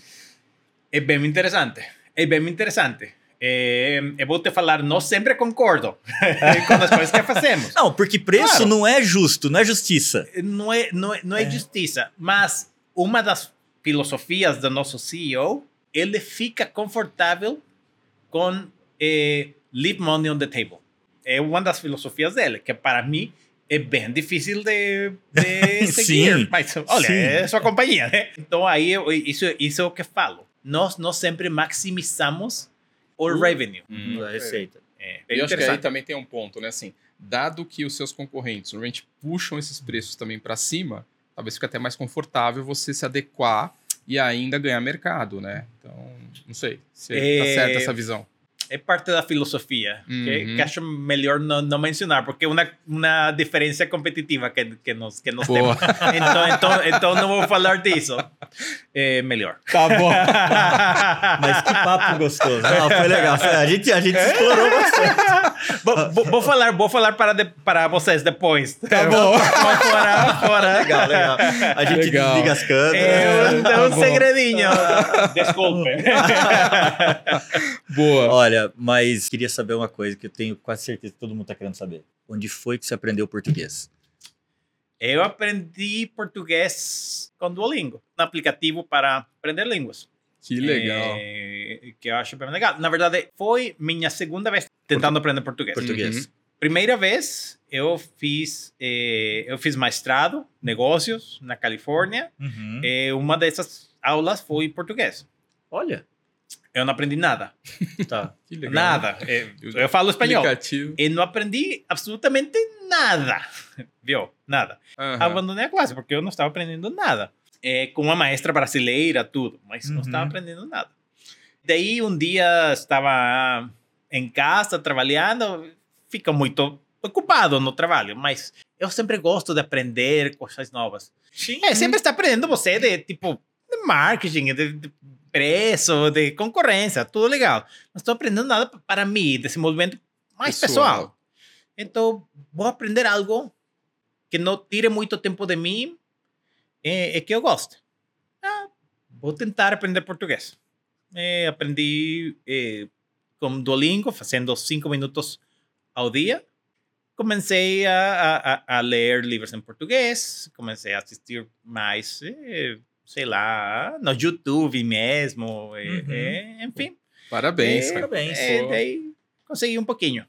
É bem interessante. É bem interessante. É, eu vou te falar, não sempre concordo com as coisas que fazemos. Não, porque preço Claro. não é justo, não é justiça. Não é, não é, não é, É. justiça, mas uma das filosofias do nosso CEO, ele fica confortável com eh, leave money on the table. É uma das filosofias dele, que para mim é bem difícil de, de seguir. Sim, Mas, olha, sim. é sua companhia, né? Então, aí, isso, isso é o que falo. Nós não sempre maximizamos o O- revenue. Hum. Da receita. É, E eu acho que aí também tem um ponto, né? Assim, dado que os seus concorrentes normalmente puxam esses preços também para cima, talvez fique até mais confortável você se adequar e ainda ganhar mercado, né? Então, não sei se É, tá certa essa visão. É parte da filosofia, que, Uhum. que acho melhor não, não mencionar, porque é uma, uma diferença competitiva que, que nós, que nós temos. Então, então, então não vou falar disso. É melhor. Tá bom. Mas que papo gostoso. Não, foi legal. A gente, a gente explorou bastante. vou, falar, vou falar para, de- para vocês depois. Tá bom. fora, fora. Legal, legal. A gente Legal. desliga as câmeras. É um, é Tá um segredinho. Desculpe. Boa. Olha, mas queria saber uma coisa que eu tenho quase certeza que todo mundo tá querendo saber. Onde foi que você aprendeu português? Eu aprendi português com Duolingo, um aplicativo para aprender línguas. Que legal. É, que eu acho bem legal. Na verdade, foi minha segunda vez tentando aprender português. Português. Uhum. Primeira vez, eu fiz, eh, eu fiz mestrado, negócios, na Califórnia. Uhum. Eh, uma dessas aulas foi português. Olha. Eu não aprendi nada. Tá. Que legal. Nada. Eh, eu falo espanhol. Aplicativo. E não aprendi absolutamente nada. Viu? Nada. Aham. Abandonei a classe porque eu não estava aprendendo nada. É, com uma maestra brasileira, tudo, mas não Uhum. estava aprendendo nada. Daí um dia estava em casa trabalhando, fica muito ocupado no trabalho, mas eu sempre gosto de aprender coisas novas. Sim. É, sempre está aprendendo você de tipo de marketing, de, de preço, de concorrência, tudo legal. Não estou aprendendo nada para mim, desenvolvimento mais pessoal. Então, vou aprender algo que não tire muito tempo de mim e, e que eu goste. Ah, vou tentar aprender português. Eh, aprendi eh, com Duolingo, fazendo cinco minutos ao dia. Comecei a, a, a ler livros em português, comecei a assistir mais, eh, sei lá, no YouTube mesmo, eh, Uhum. eh, enfim. Parabéns, É. Parabéns. Pô. daí consegui um pouquinho.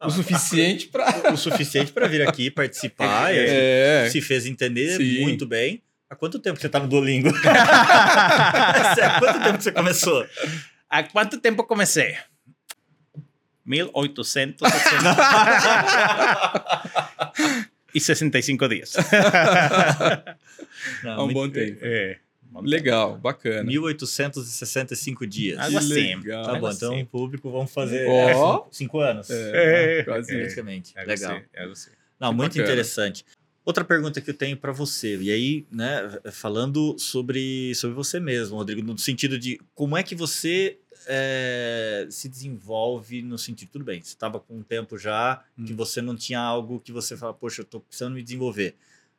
O suficiente pra. O suficiente para vir aqui participar. e É. Se fez entender Sim. muito bem. Há quanto tempo você tá no Duolingo? Há quanto tempo você começou? Há quanto tempo comecei? 1860 e 65 dias. Não, Há um muito- bom tempo. É. Legal, bacana. 1865 dias. Algo assim. legal. Tá bom, então assim. o público vamos fazer é, cinco, cinco anos. É, É. quase isso. Praticamente. Algo Legal. algo assim. Não, muito bacana. interessante. Outra pergunta que eu tenho para você, e aí, né, falando sobre, sobre você mesmo, Rodrigo, no sentido de como é que você é, se desenvolve no sentido, tudo bem, você estava com um tempo já que Hum. você não tinha algo que você fala, poxa, eu tô precisando me desenvolver.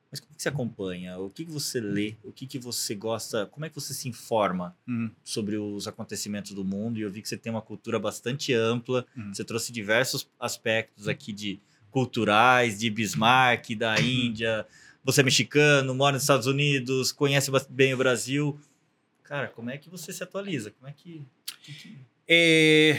Mas como que você acompanha? O que, que você lê? O que, que você gosta? Como é que você se informa Hum, sobre os acontecimentos do mundo? E eu vi que você tem uma cultura bastante ampla. Hum. Você trouxe diversos aspectos aqui de culturais, de Bismarck, da Índia. Você é mexicano, mora nos Estados Unidos, conhece bem o Brasil. Cara, como é que você se atualiza? Como é que. que- que- Eh,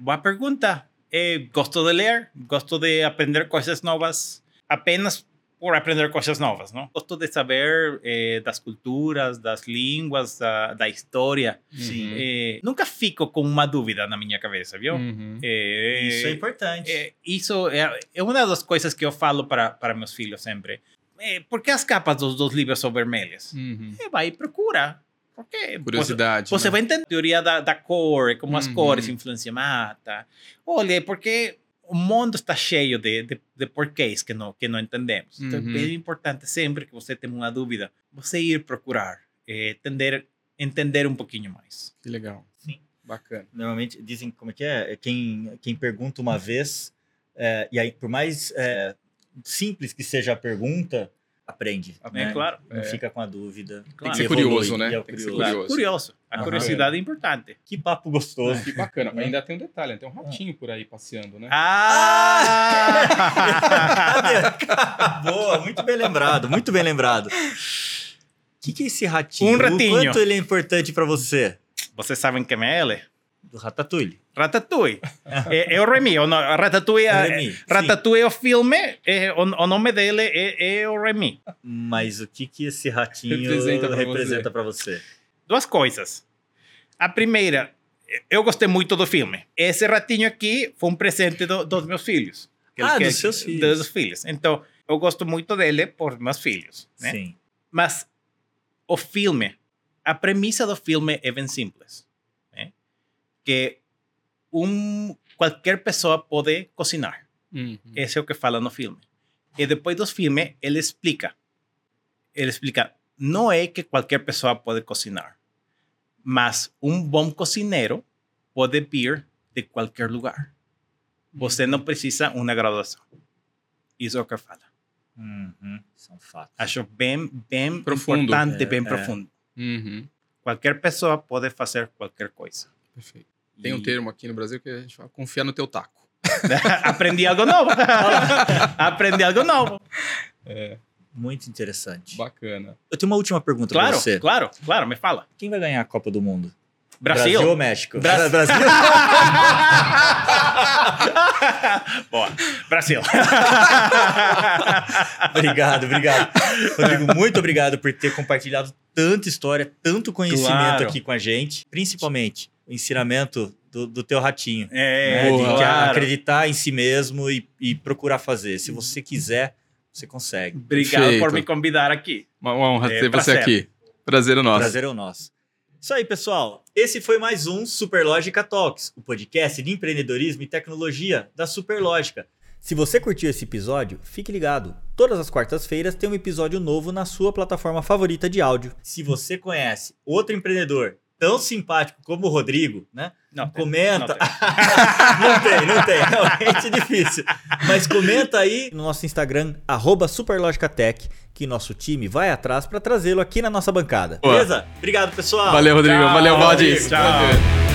boa pergunta. Eh, gosto de ler, gosto de aprender coisas novas, apenas por aprender coisas novas, não? Gosto de saber eh, das culturas, das línguas, da, da história. Sim. Eh, nunca fico com uma dúvida na minha cabeça, viu? Uhum. Isso é importante. É, isso é, é uma das coisas que eu falo para, para meus filhos sempre. É, por que as capas dos, dos livros são vermelhas? Uhum. É, vai e procura. Porque Curiosidade. Você, você né? vai entender a teoria da, da cor, como as Uhum. cores influenciam mata. Olha, porque o mundo está cheio de, de, de porquês que não, que não entendemos. Então Uhum. é bem importante sempre que você tenha uma dúvida, você ir procurar, é, entender, entender um pouquinho mais. Que legal. Sim. Bacana. Normalmente dizem como é que é? É Quem, quem pergunta uma vez, é, e aí, por mais é, simples que seja a pergunta, aprende. É né? claro. Não É. fica com a dúvida. Claro. E Tem que ser evolui, curioso, né? é Tem que ser curioso. curioso. Curioso. A Aham. curiosidade é importante. Que papo gostoso. Que bacana. Mas ainda tem um detalhe, tem um ratinho por aí passeando, né? Ah! Boa, muito bem lembrado, muito bem lembrado. O que, que é esse ratinho? Um ratinho. O quanto ele é importante para você? Vocês sabem quem é ele? Do Ratatouille. Ratatouille. é, é o Remy. O no, Ratatouille, é, Remy, sim. Ratatouille é o filme, é, o, o nome dele é, é o Remy. Mas o que, que esse ratinho Representa para você? Duas coisas. A primeira, eu gostei muito do filme. Esse ratinho aqui foi um presente do- dos meus filhos. Ah, Que- dos seus filhos. Dos filhos. Então, eu gosto muito dele por meus filhos. Né? Sim. Mas o filme, a premissa do filme é bem simples. Que um, qualquer pessoa pode cozinhar. Uhum. Esse é o que fala no filme. E depois do filme, ele explica. Ele explica, não é que qualquer pessoa pode cozinhar, mas um bom cozinheiro pode vir de qualquer lugar. Você não precisa uma graduação. Isso é o que fala. Uhum. São fatos. Acho bem, bem Profundo. importante, É, bem é. profundo. Uhum. Qualquer pessoa pode fazer qualquer coisa. Perfeito. Tem um E- termo aqui no Brasil que a gente fala confiar no teu taco. Aprendi algo novo. Aprendi algo novo. Muito interessante. Bacana. Eu tenho uma última pergunta para Claro, você. claro, claro, me fala. Quem vai ganhar a Copa do Mundo? Brasil. ou México? Brasil. Brasil. Boa. Brasil. obrigado, obrigado. Rodrigo, muito obrigado por ter compartilhado tanta história, tanto conhecimento Claro. aqui com a gente, principalmente o ensinamento do, do teu ratinho. É, né? Boa. de que claro. acreditar em si mesmo e, e procurar fazer. Se você quiser, você consegue. Obrigado Perfeito. por me convidar aqui. Uma honra É, ter você prazer. aqui. Prazer é nosso. Prazer é o nosso. Isso aí, pessoal. Esse foi mais um Superlógica Talks, o podcast de empreendedorismo e tecnologia da Superlógica. Se você curtiu esse episódio, fique ligado. Todas as quartas-feiras tem um episódio novo na sua plataforma favorita de áudio. Se você conhece outro empreendedor, tão simpático como o Rodrigo, né? Não, tem- Comenta. não tem. não tem, não tem. Realmente é difícil. Mas comenta aí no nosso Instagram, arroba Superlogicatech, que nosso time vai atrás para trazê-lo aqui na nossa bancada. Boa. Beleza? Obrigado, pessoal. Valeu, Rodrigo. Tchau, Valeu. Rodrigo. Tchau.